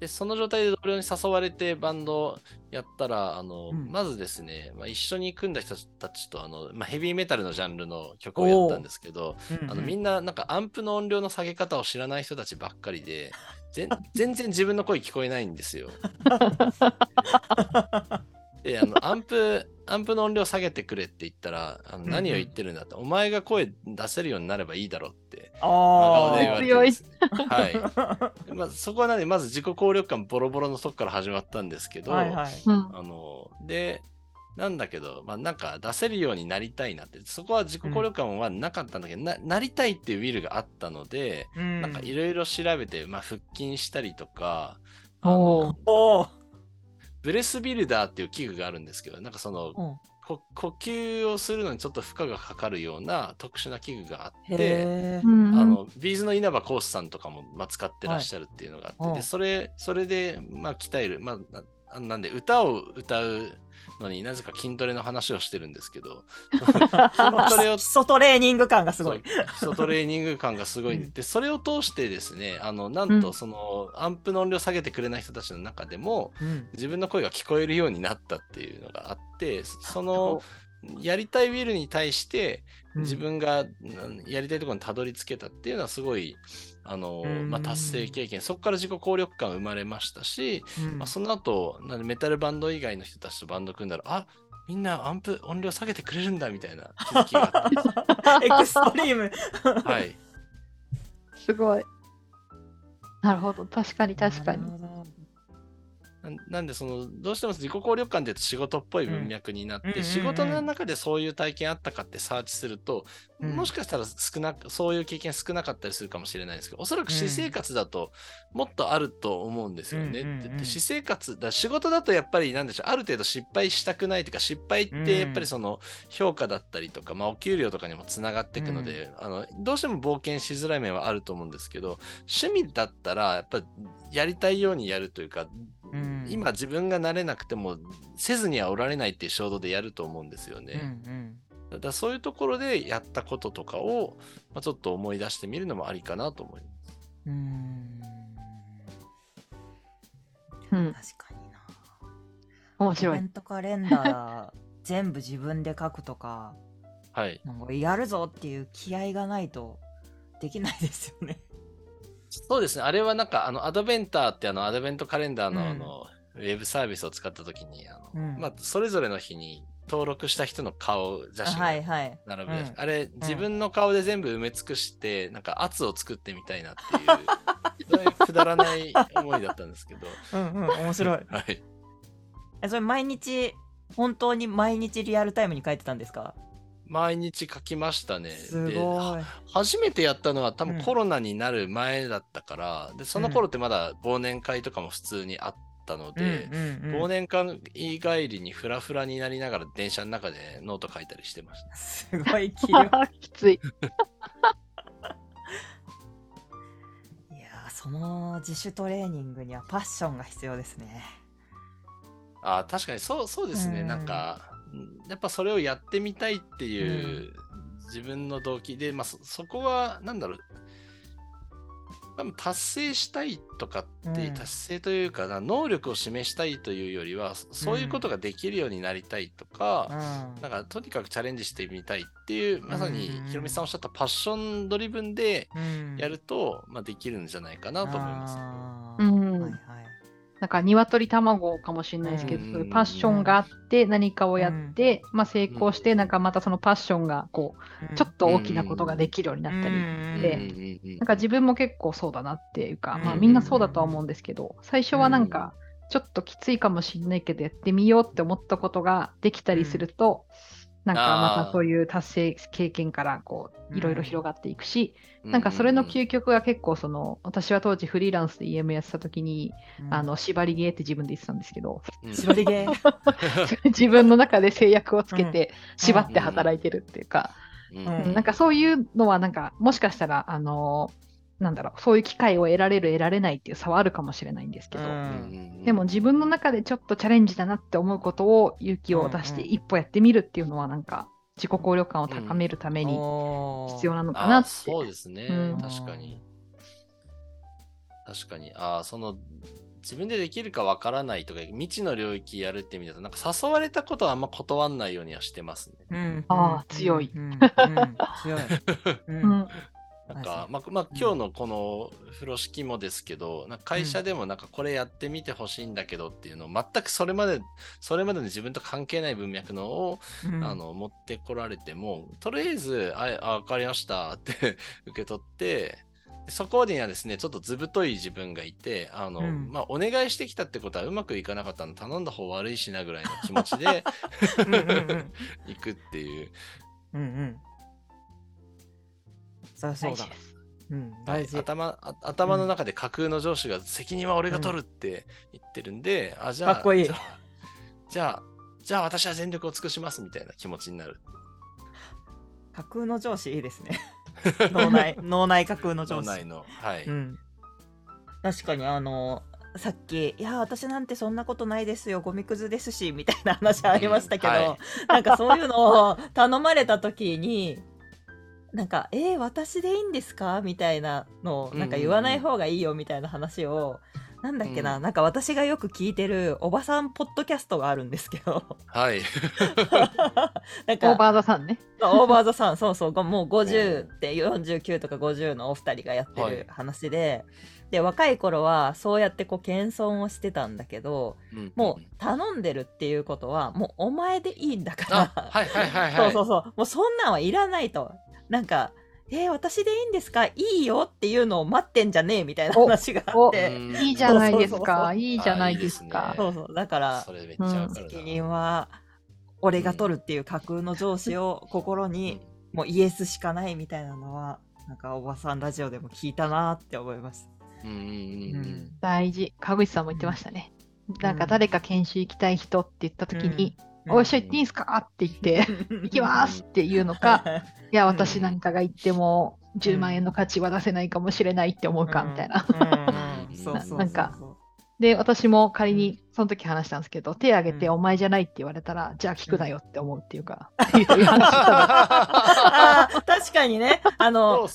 でその状態で同僚に誘われてバンドやったらあの、うん。まずですね、まあ、一緒に組んだ人たちとあの、まあ、ヘビーメタルのジャンルの曲をやったんですけど、うんあのみんななんかアンプの音量の下げ方を知らない人たちばっかりで全然自分の声聞こえないんですよ。であの アンプアンプの音量下げてくれって言ったらあのうん何を言ってるんだって、お前が声出せるようになればいいだろうって真あ顔で言わーれてるんですね。はい。まあ、そこはなんでまず自己効力感ボロボロのとこから始まったんですけど、はいはい。うん。あのでなんだけど、まあ、なんか出せるようになりたいなってそこは自己効力感はなかったんだけど、ななりたいっていうウィルがあったので、うん。なんかいろいろ調べて、まあ、腹筋したりとかあおのー。おーブレスビルダーっていう器具があるんですけどなんかそのうん。こ呼吸をするのにちょっと負荷がかかるような特殊な器具があって。あのビーズの稲葉コースさんとかも、まあ、使ってらっしゃるっていうのがあって、はいそれそれで、まあ、鍛える、まあな、なんで歌を歌うのになぜか筋トレの話をしてるんですけど。筋トレを基礎トレーニング感がすごい。基礎トレーニング感がすごい、うんでそれを通してですねあのなんうん。とその、アンプの音量下げてくれない人たちの中でもうん。自分の声が聞こえるようになったっていうのがあってそのやりたいウィルに対して自分がうんやりたいところにたどり着けたっていうのはすごいあの、うん。まあ、達成経験。そこから自己効力感生まれましたし、うん。まあ、その後なんでメタルバンド以外の人たちとバンド組んだらあみんなアンプ音量下げてくれるんだみたいな気づきがあっ エクストリーム。て、はい、すごい。なるほど、確かに確かに。なるほどなんでそのどうしても自己効力感って言うと仕事っぽい文脈になって、仕事の中でそういう体験あったかってサーチすると、うん。もしかしたら少なくそういう経験少なかったりするかもしれないんですけどおそらく私生活だともっとあると思うんですよね。って言って私生活だ仕事だとやっぱりなんでしょうある程度失敗したくないというか失敗ってやっぱりその評価だったりとか、まあ、お給料とかにもつながっていくので、あのどうしても冒険しづらい面はあると思うんですけど趣味だったらやっぱやりたいようにやるというか、うん今自分がなれなくてもせずにはおられないっていう衝動でやると思うんですようんうね。んだからそういうところでやったこととかを、まあ、ちょっと思い出してみるのもありかなと思います。うんうん、確かにな面白い。イベントカレンダー全部自分で書くとか はい。なんかやるぞっていう気合がないとできないですよね。そうですね。あれはなんか、あの、アドベンターってあの、アドベントカレンダーのうんあの、ウェブサービスを使ったときに、あの、うんまあ、それぞれの日に登録した人の顔写真はいがはい。並ぶやつ、うんあれ、自分の顔で全部埋め尽くして、なんか圧を作ってみたいなっていう、くだらない思いだったんですけど、うんうん面白い。はい。えそれ毎日本当に毎日リアルタイムに書いてたんですか？毎日書きましたね。すでごい。初めてやったのは多分うんコロナになる前だったから、でその頃ってまだ忘年会とかも普通にあったので、うんうんうん忘年会帰りにフラフラになりながら電車の中でノート書いたりしてました。すごい。きつい。いやーその自主トレーニングにはパッションが必要ですね。あー確かにそうそうですね、うんなんかうんやっぱそれをやってみたいっていう自分の動機で、まあ、そそこはなんだろう。多分達成したいとかって、うん。達成というかな能力を示したいというよりはそそういうことができるようになりたいとか、うん。なんかとにかくチャレンジしてみたいっていうまさにうんひろみさんおっしゃったパッションドリブンでうん。やると、まあ、できるんじゃないかなと思います。うん。はいはいなんか鶏卵かもしれないですけど、うん。そういうパッションがあって何かをやって、まあ、成功して、なんかまたそのパッションがこうちょっと大きなことができるようになったり、うんでうん。うんうんなんか自分も結構そうだなっていうか、まあ、うんみんなそうだとは思うんですけど、最初はなんかちょっときついかもしれないけどやってみようって思ったことができたりすると、なんかまたそういう達成経験からこういろいろ広がっていくし、なんかそれの究極が結構その私は当時フリーランスで EM やってた時に、うん。あの縛りゲーって自分で言ってたんですけどうん。縛りゲー。自分の中で制約をつけてうん。縛って働いてるっていうか、うん。うん。なんかそういうのはなんかもしかしたらあのなんだろうそういう機会を得られる得られないっていう差はあるかもしれないんですけど、うん。でも自分の中でちょっとチャレンジだなって思うことを勇気を出してうんうん一歩やってみるっていうのはなんか自己効力感を高めるために必要なのかなって。そうですね、うん。確かに。確かに。ああ、その、自分でできるかわからないとか、未知の領域やるって意味だと、なんか誘われたことはあんま断んないようにはしてますね。うん。あー強い。うん。うん。強い。ううんん なんか、マまあ、まあ、今日のこの風呂敷もですけど、なんか会社でもなんかこれやってみてほしいんだけどっていうのを、全くそれまで、それまでの自分と関係ない文脈のを、うん。あの持ってこられても、とりあえず、あ、あわかりましたって 受け取って、そこにはですね、ちょっと図太い自分がいて、あの、うん。まあ、お願いしてきたってことはうまくいかなかったの頼んだ方悪いしなぐらいの気持ちで 行くっていう。うんうん。そりゃそうだ大事。ですうん、はい大事。頭あ頭の中で架空の上司が責任は俺が取るって言ってるんで、あじゃあかっこいいじゃあじゃあじゃあ私は全力を尽くしますみたいな気持ちになる架空の上司いいですね。脳内、脳内架空の上司。脳内のはい、うん。確かにあの、さっき、いや、私なんてそんなことないですよ、ゴミくずですし、みたいな話ありましたけど、うんはいなんかそういうのを頼まれた時に、なんか、えー私でいいんですか？みたいなのを、なんか言わない方がいいよ、みたいな話を、なんだっけな、うん。なんか私がよく聞いてるおばさんポッドキャストがあるんですけど、はい。なんかオーバーザさんね。そうオーバーザさん、そうそう、ごもう50って49とか50のお二人がやってはい。る話で、で、若い頃はそうやってこう謙遜をしてたんだけど、うん。もう頼んでるっていうことは、もうお前でいいんだから、あはいはいはいはい。そうそうそう、もうそんなんはいらないと。なんか、えー私でいいんですか？いいよっていうのを待ってんじゃねえみたいな話があって。うんいいじゃないですか？いいじゃないですあか。そうそう。だから。責任は俺が取るっていう架空の上司を心にもうイエスしかないみたいなのは、なんかおばさんラジオでも聞いたなって思います。大事。川口さんも言ってましたね。なんか誰か研修行きたい人って言った時に、うんおいしょ行っていいんすか？って言って、行きますっていうのか、いや、私なんかが行っても10万円の価値は出せないかもしれないって思うかみたいな。なんか。で、私も仮にその時話したんですけど、手挙げてうん。お前じゃないって言われたら、じゃあ聞くなよって思うっていうか、いう確かにね、あの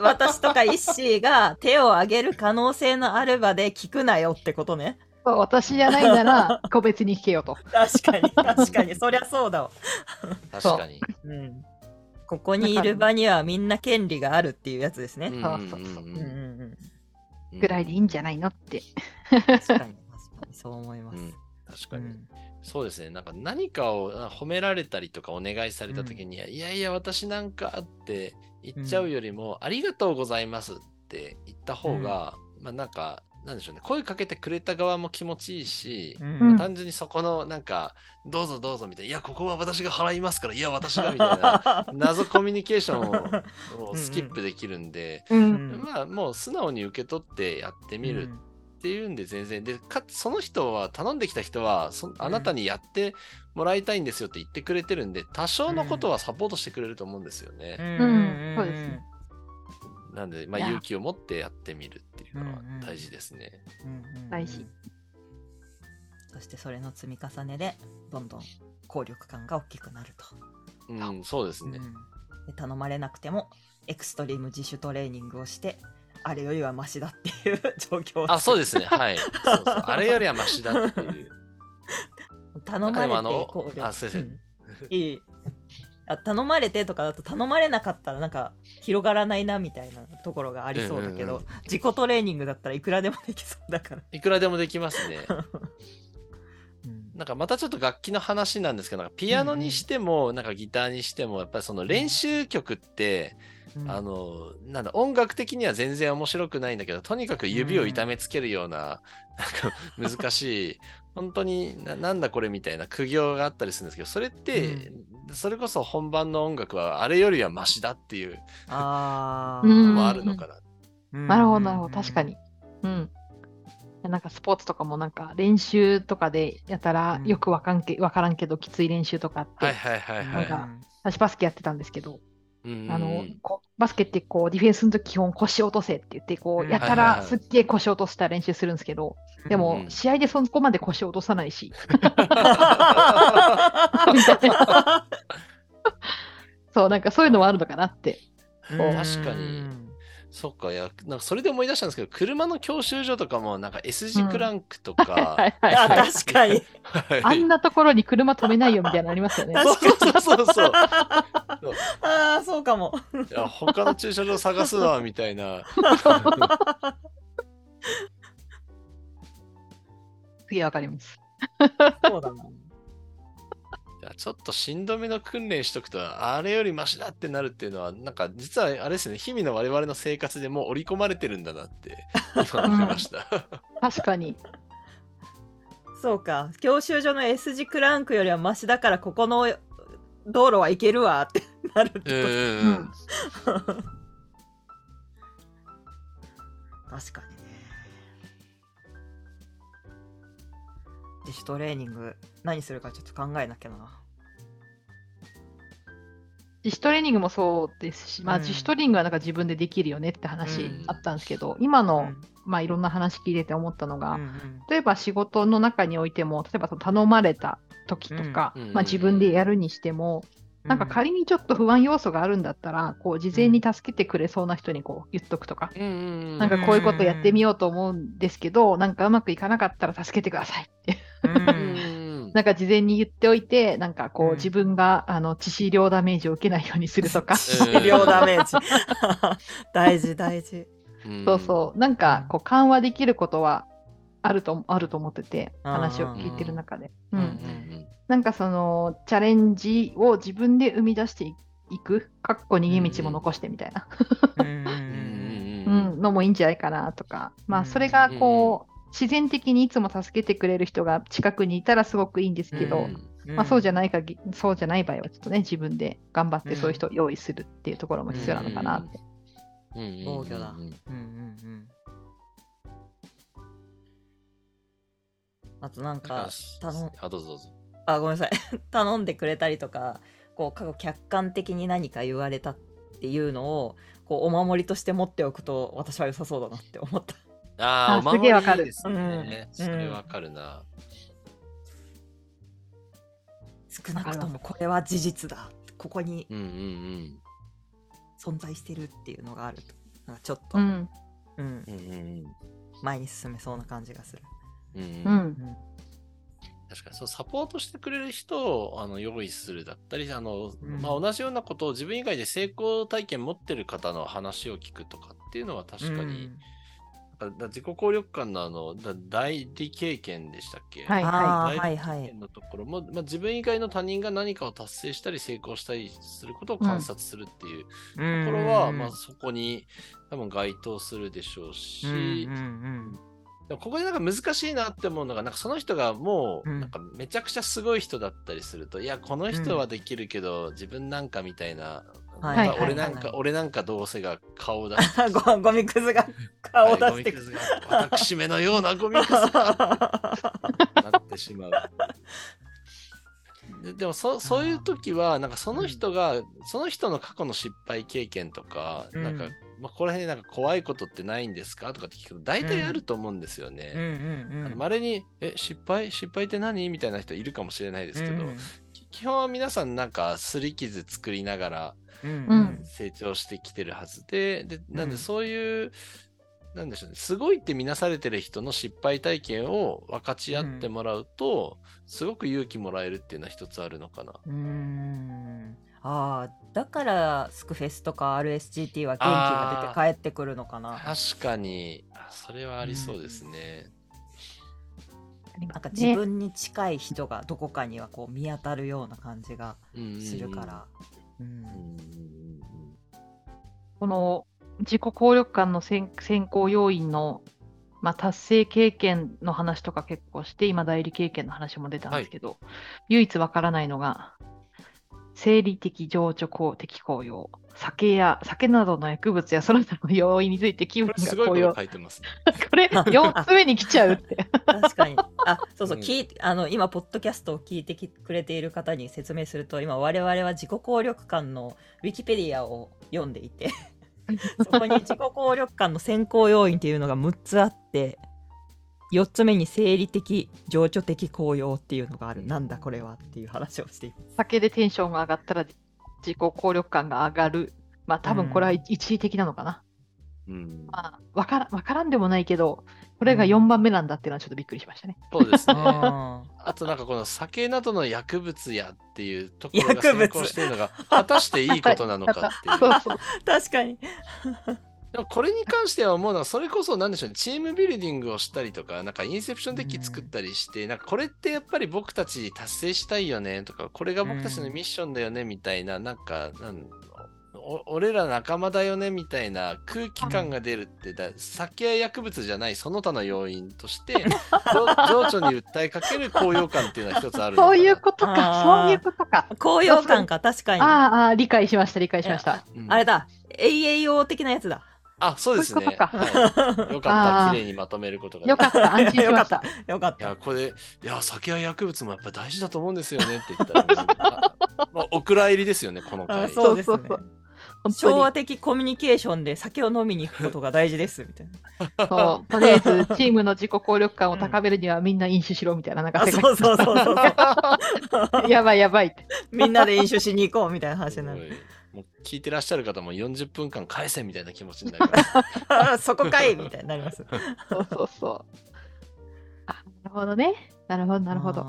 私とかイッシーが手を挙げる可能性のある場で聞くなよってことね。私じゃないなら、個別に聞けよと。確かに、確かに、そりゃそうだわ。確かに。うん。ここにいる場にはみんな権利があるっていうやつですね。うんそうそうそううんうんうん。うんぐらいでいいんじゃないのって。確かに、確かに、そう思います。うん確かに。うんそうですね。なんか何かをあ褒められたりとかお願いされた時に、いやいや、私なんかって言っちゃうよりも、ありがとうございますって言った方が、まあなんか、なんでしょうね。声かけてくれた側も気持ちいいし、うん。単純にそこのなんか、どうぞどうぞみたいな、いや、ここは私が払いますから、いや、私がみたいな、謎コミュニケーションををスキップできるんで、う。うん。んまあもう素直に受け取ってやってみるっていうんで全然。でかつその人は頼んできた人はそあなたにやってもらいたいんですよって言ってくれてるんで多少のことはサポートしてくれると思うんですよね。うん。うん。そうですねなんで、まあ、勇気を持ってやってみるっていうのは大事ですね。大事そしてそれの積み重ねでどんどん効力感が大きくなると、うん、そうですね。うんで頼まれなくてもエクストリーム自主トレーニングをしてあれよりはマシだっていう状況をあ、そうですね。はい。そうそうあれよりはマシだっていう。頼まれてああすいませんうんいいあ頼まれてとかだと頼まれなかったらなんか広がらないなみたいなところがありそうだけど、うんうん自己トレーニングだったらいくらでもできそうだから、いくらでもできますね。うん。なんかまたちょっと楽器の話なんですけど、なんかピアノにしても、なんかギターにしても、やっぱりその練習曲って、うん。あの、なんだ、音楽的には全然面白くないんだけど、とにかく指を痛めつけるような、なんか 難しい、本当にななんだこれみたいな苦行があったりするんですけど、それって、それこそ本番の音楽はあれよりはマシだっていうあもあるのかな。なるほど、なるほど。確かに。うん。なんかスポーツとかもなんか練習とかでやったらうんよくわかんけわからんけどきつい練習とかあって、はいはいはいはい。なんか私バスケやってたんですけど、うんあのこバスケってこうディフェンスの時基本腰落とせって言ってこううん。やったらすっげえ腰落とした練習するんですけど、でもうん試合でそこまで腰落とさないし、そうなんかそういうのもあるのかなって。うん。確かにそっか、いや、なんかそれで思い出したんですけど、車の教習所とかも、なんか S 字クランクとか、はいはいあはい。確かにはいあんなところに車止めないよみたいなのありますよね。そうそうそうそう。ああそうかもいや他の駐車場探すわ、みたいな。次わかります。そうだなちょっとしんどめの訓練しとくと、あれよりマシだってなるっていうのは、なんか実はあれですね、日々の我々の生活でもう織り込まれてるんだなって、今思いました。確かに。そうか教習所の S 字クランクよりはマシだからここの道路は行けるわってなるってこと。確かにね自主トレーニング何するかちょっと考えなきゃな自主トレーニングもそうですし、まあ、うん。自主トレーニングはなんか自分でできるよねって話うん。あったんですけど、今の、うん。まあ、いろんな話聞いてて思ったのが、うんうん。例えば仕事の中においても、例えば頼まれた時とか、うん。まあ、自分でやるにしても、なんか仮にちょっと不安要素があるんだったら、こう事前に助けてくれそうな人にこう言っとくとか、うんうんなんかこういうことやってみようと思うんですけど、なんかうまくいかなかったら助けてくださいって。なんか事前に言っておいて、なんかこううん。自分があの致死量ダメージを受けないようにするとか。うん。医療ダメージ。大事大事。うん。そうそう。なんかこう緩和できることはあるとあると思ってて、うん話を聞いてる中で。ううん。んうんなんかそのチャレンジを自分で生み出していいく、かっこ逃げ道も残してみたいな、うんのもいいんじゃないかなとか、まうん。あそれがこう、自然的にいつも助けてくれる人が近くにいたらすごくいいんですけど、うん。まあ、そうじゃないかぎ、そうじゃない場合はちょっとね、自分で頑張ってそういう人を用意するっていうところも必要なのかなって。防御だうん。うん。うん。あとなんなんか頼んあどうぞどうぞ。あごめんなさい。頼んでくれたりとかこう過去客観的に何か言われたっていうのをこうお守りとして持っておくと私は良さそうだなって思ったあーあすげえわかる。ですね。うん。それわかるな。少なくともこれは事実だ。ここに存在してるっていうのがあると。なんかちょっと、うん。うん、うん。うんうん前に進めそうな感じがする、確かにそうサポートしてくれる人をあの用意するだったりあの、うん。まあ、同じようなことを自分以外で成功体験持ってる方の話を聞くとかっていうのは確かに、だ自己効力感のあのだ代理経験でしたっけ、はいはい。はい経験のところも、まあ、自分以外の他人が何かを達成したり成功したりすることを観察するっていうとところは、まあ、そこに多分該当するでしょうし、うんうん。でもここでなんか難しいなって思うのが、なんかその人がもう、うん。なんかめちゃくちゃすごい人だったりすると、いや、この人はできるけど、自分なんかみたいな、はい。なんかはい俺なんか、はい俺なんかどうせが顔を出してうんゴゴミくずが顔を出してくはいゴミくずが私めのようなゴミくずが。なってしまう。ででもそそういう時はなんかその人が、その人の過去の失敗経験とか、うん。なんか、まあ、この辺でなんか怖いことってないんですかとかって聞くと大体あると思うんですよね。うんうんうん。まれに、え、失敗失敗って何みたいな人いるかもしれないですけど、うん。き基本は皆さんなんか擦り傷作りながらうんうん成長してきてるはずで、で、なんうん。でそういう、なんでしょうね、すごいって見なされてる人の失敗体験を分かち合ってもらうと、すごく勇気もらえるっていうのは一つあるのかな。うーん。ああだからスクフェスとか RSGT は元気が出て帰ってくるのかな。確かに、あそれはありそうですね。なんか自分に近い人がどこかにはこう見当たるような感じがうんうんうん。するから。うんうんうんうんこの自己効力感の選選考要因の、まあ、達成経験の話とか結構して、今代理経験の話も出たんですけど、唯一わからないのが、生理的情緒公的効用、酒や酒などの薬物やその他の要因について気分これすごいことが高揚。書いてますね。これ 4つ目に来ちゃうって。確かに。あ、そうそう、うん聞いあの、今、ポッドキャストを聞いてきくれている方に説明すると、今、我々は自己効力感のウィキペディアを読んでいて、そこに自己効力感の選考要因っていうのが6つあって、4つ目に生理的、情緒的効用っていうのがある。なんだこれはっていう話をしています。酒でテンションが上がったら自己効力感が上がる。まあ多分これはうん一時的なのかな。うん、まあ、わからわからんでもないけど、これが4番目なんだっていうのはちょっとびっくりしましたね。そうですね。ああとなんかこの酒などの薬物やっていうところが薬物先行しているのが果たしていいことなのかっていう。そうそう。ー確かに。でもこれに関しては思うのはそれこそなんでしょうね。チームビルディングをしたりとかなんかインセプションデッキ作ったりして、なんかこれってやっぱり僕たち達成したいよねとかこれが僕たちのミッションだよねみたいな、なんかなんお俺ら仲間だよねみたいな空気感が出るってだ酒や薬物じゃないその他の要因として 情情緒に訴えかける高揚感っていうのは一つあるそういうことか、そういうことか。高揚感か、確かに。ああ理解しました、理解しました。うん。れだ、AAO 的なやつだ。あそうですねはい、よかった綺麗にまとめることがよかった、安心しました。よかった。いや、これ、いや、酒や薬物もやっぱ大事だと思うんですよねって言ったら、あ まあ、お蔵入りですよね、このあ回。そうですねそうそうそう昭和本的コミュニケーションで酒を飲みに行くことが大事ですみたいな。そうとりあえず、チームの自己効力感を高めるにはみんな飲酒しろみたいな、なんかあ世界そうそうそうそう。やばいやばいって。みんなで飲酒しに行こうみたいな話になる。もう聞いてらっしゃる方も40分間返せみたいな気持ちになるから。あ そこかいみたいになります。そうそうそう。あ、なるほどね。なるほど、なるほど。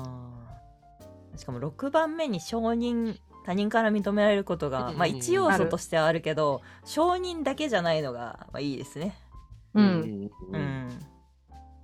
しかも6番目に承認他人から認められることが、まあ、一要素としてはあるけど承認だけじゃないのが、まあ、いいですね。う。うんうん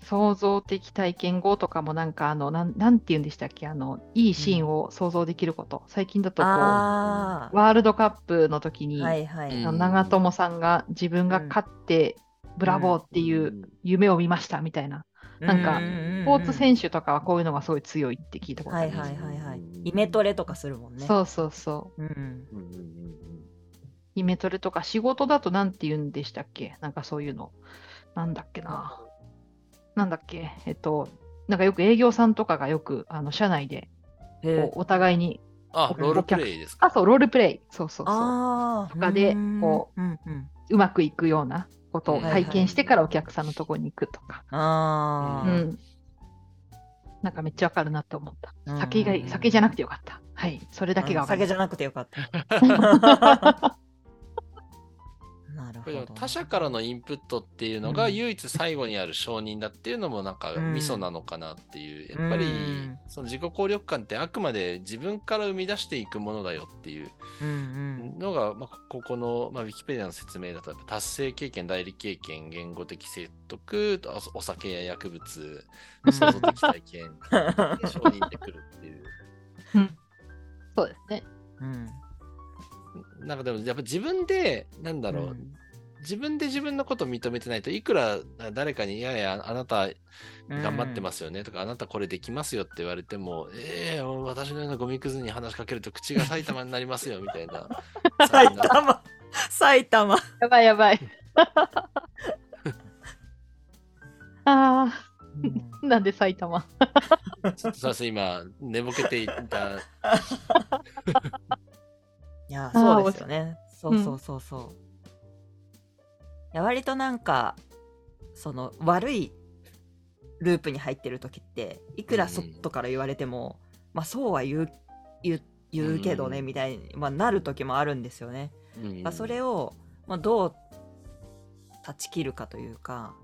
創造的体験語とかもなんかあのなんなんて言うんでしたっけ？あのいいシーンを想像できること、最近だとこうあワールドカップの時に、あはいはい、長友さんが自分が勝って、ブラボーっていう夢を見ましたみたいな、なんかスポーツ選手とかはこういうのがすごい強いって聞いたことある、はいはいはいはい。イメトレとかするもんね。そうそうそう。うんうんうんうん。イメトレとか仕事だとなんて言うんでしたっけ？なんかそういうの。なんだっけななんだっけ？えっとなんかよく営業さんとかがよくあの社内でへこうお互いにあ、ロールプレイですか？あそうロールプレイ。そうそうそう。とかでこう、うん。うん、うまくいくようなことをはい体験してからお客さんのところに行くとか、ああ、うん。なんかめっちゃわかるなって思った。うん。酒が酒じゃなくてよかった。はい、それだけがわかる。酒じゃなくてよかった なるほど他者からのインプットっていうのがうん。唯一最後にある承認だっていうのもなんかうん。ミソなのかなっていう、やっぱりうん。その自己効力感ってあくまで自分から生み出していくものだよっていううんのが、まあ、ここの、まあ、ウィキペディアの説明だと達成経験代理経験言語的説得あお酒や薬物うん創造的体験で承認でくるっていう。そうですね。うん。なんかでもやっぱ自分でなんだろう、うん自分で自分のことを認めてないといくら誰かに「いやいやあなた頑張ってますよね」とか、あなたこれできますよ」って言われても「ええ私のようなゴミくずに話しかけると口が埼玉になりますよ」みたいな。埼玉。埼玉。やばいやばい。ああ、なんで埼玉？ちょっとすいません今寝ぼけていた。いやそうですよね。そうそうそうそう、いや割となんかその悪いループに入ってる時っていくら外から言われても、まあそうは言う言うけどね、うんみたいに、まあ、なる時もあるんですよね。うんまあ、それを、まあ、どう断ち切るかというか、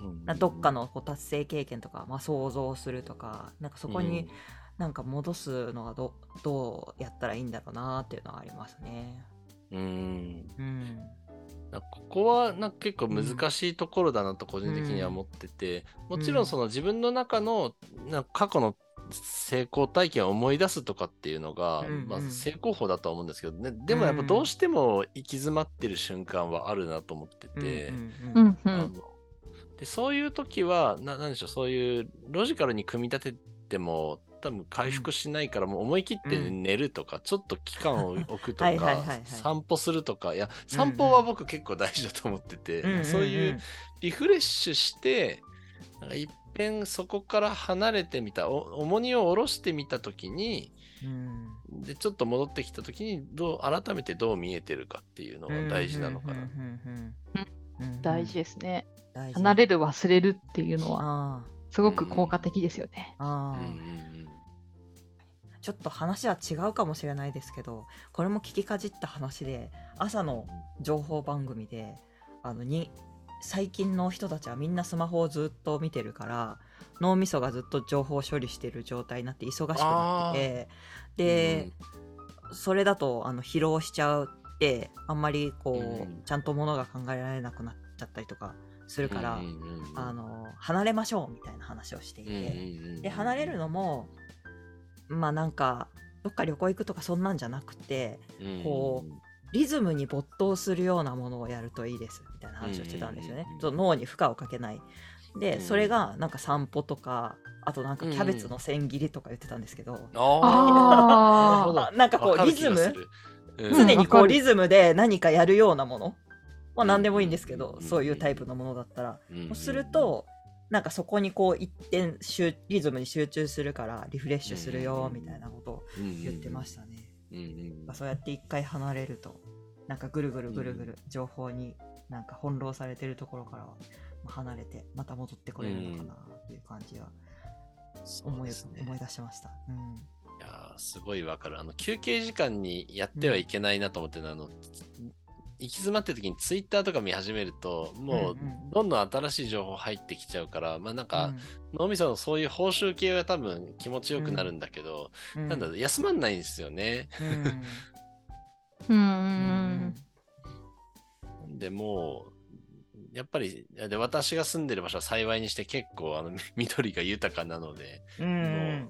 うんなどっかのこう達成経験とか、まあ、想像するとかなんかそこになんか戻すのはどどうやったらいいんだろうなっていうのはありますね。うん。うんここはなんか結構難しいところだなと個人的には思ってて、もちろんその自分の中のなんか過去の成功体験を思い出すとかっていうのが、うんうん。まあ、成功法だとは思うんですけどね。でもやっぱどうしても行き詰まってる瞬間はあるなと思ってて、うんううん。でそういう時はななんでしょうそういうロジカルに組み立てても多分回復しないからもう思い切って寝るとか、ちょっと期間を置くとはいはいはいかはい。散歩するとかいや散歩は僕結構大事だと思ってて、うんうんうん。そういうリフレッシュしてなんか一遍そこから離れてみたお重荷を下ろしてみた時にうん。でちょっと戻ってきた時にどう改めてどう見えてるかっていうのが大事なのかな。うんうんうんうん大事ですね。離れる忘れるっていうのはあすごく効果的ですよね。うんうんちょっと話は違うかもしれないですけどこれも聞きかじった話で朝の情報番組であのに最近の人たちはみんなスマホをずっと見てるから脳みそがずっと情報を処理してる状態になって忙しくなっててで、それだとあの疲労しちゃうってあんまりこう、うんちゃんとものが考えられなくなっちゃったりとかするから、うんうんうんうん。あの離れましょうみたいな話をしていて。うんうんうん。で離れるのもまあなんかどっか旅行行くとかそんなんじゃなくてこリズムに没頭するようなものをやるといいですみたいな話をしてたんですよね。うん脳に負荷をかけない。で、うん。それがなんか散歩とかあとなんかキャベツの千切りとか言ってたんですけど、ああー。ーなるあなんかこうリズムうん。常にこうリズムで何かやるようなもの、まあ何でもいいんですけど、うんそういうタイプのものだったら、するとなんかそこにこう一点集リズムに集中するからリフレッシュするよみたいなことを言ってましたね。そうやって一回離れるとなんかぐるぐるぐるぐる情報になんか翻弄されてるところからはまあ離れてまた戻ってこれるのかなっていう感じは思い,、ね思い出しました。うんいやーすごいわかる。あの休憩時間にやってはいけないなと思ってるのは、あの行き詰まってる時にツイッターとか見始めると、もううんうん。どんどん新しい情報入ってきちゃうから、まあなんか、脳みそのそういう報酬系は多分気持ちよくなるんだけど、うん。なんだろう休まんないんですよね。うん。でもう、やっぱりで私が住んでる場所は幸いにして結構あの 緑が豊かなので、うん。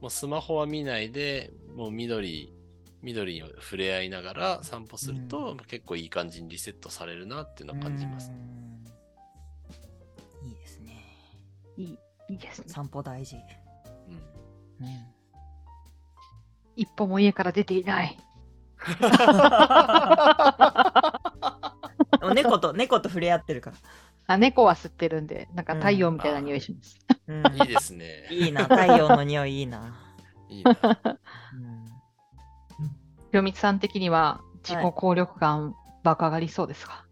もうスマホは見ないで、もう緑、緑に触れ合いながら散歩すると、うん結構いい感じにリセットされるなっていうのは感じます。うんいいですねいい、いいですね。散歩大事、うんうん、一歩も家から出ていない。で も猫と猫と触れ合ってるから、あ、猫は吸ってるんで、なんか太陽みたいな匂いします。うん、いいですね。いいな太陽の匂いいいな、いいな。うん、ひろみつさん的には自己効力感爆上がりそうですか、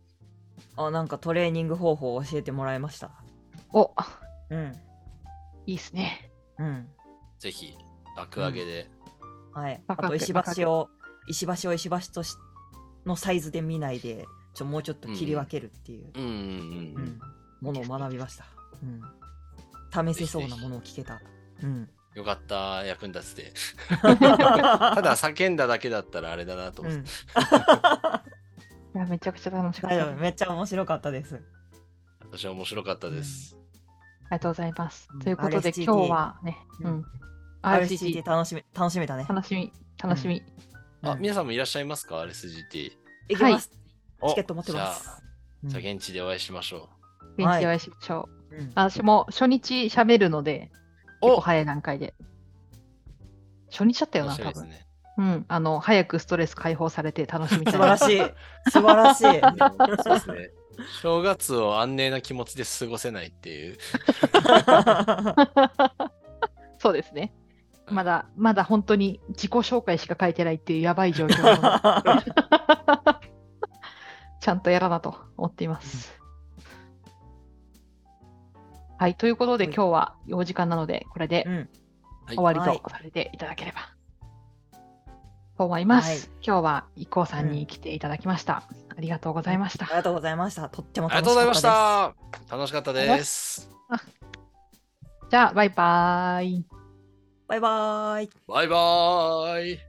あなんかトレーニング方法を教えてもらいました。お、うん。いいですね。うん。ぜひ、爆上げで。はい。あと石橋を石橋を石橋としのサイズで見ないでちょもうちょっと切り分けるっていう、うんうんううん。んものを学びました、うん、試せそうなものを聞けた、うん、よかった、役に立つて。ただ叫んだだけだったらあれだなと思って。うん、いやめちゃくちゃ楽しかっためっちゃ面白かったです私は面白かったです。ありがとうございます。うんということで今日はね、ううんん。RCT RCT 楽しみ楽しめたね楽しみ、楽しみ。あ、うん皆さんもいらっしゃいますか ?RSGT。いきます、おチケット持ってます、じゃあ現地でお会いしましょ現地でお会いしましょう。うん私も初日喋るので、う。結構早い段階で。初日だったよな、多分。ね。うん。あの、早くストレス解放されて楽しみたい素晴らしい素晴らしい そうですね。正月を安寧な気持ちで過ごせないっていう。そうですね。まだ、まだ本当に自己紹介しか書いてないっていうやばい状況なので ちゃんとやらなと思っています。はい。ということで、はい今日はお時間なので、これで終わりはいとさせていただければと思います。はい今日は IKKO さんに来ていただきました。ありがとうございました。ありがとうございましたとってもあり楽しがとうござかったですいました。楽しかったです。じゃあ、バイバーイ。バイバーイバイバーイ。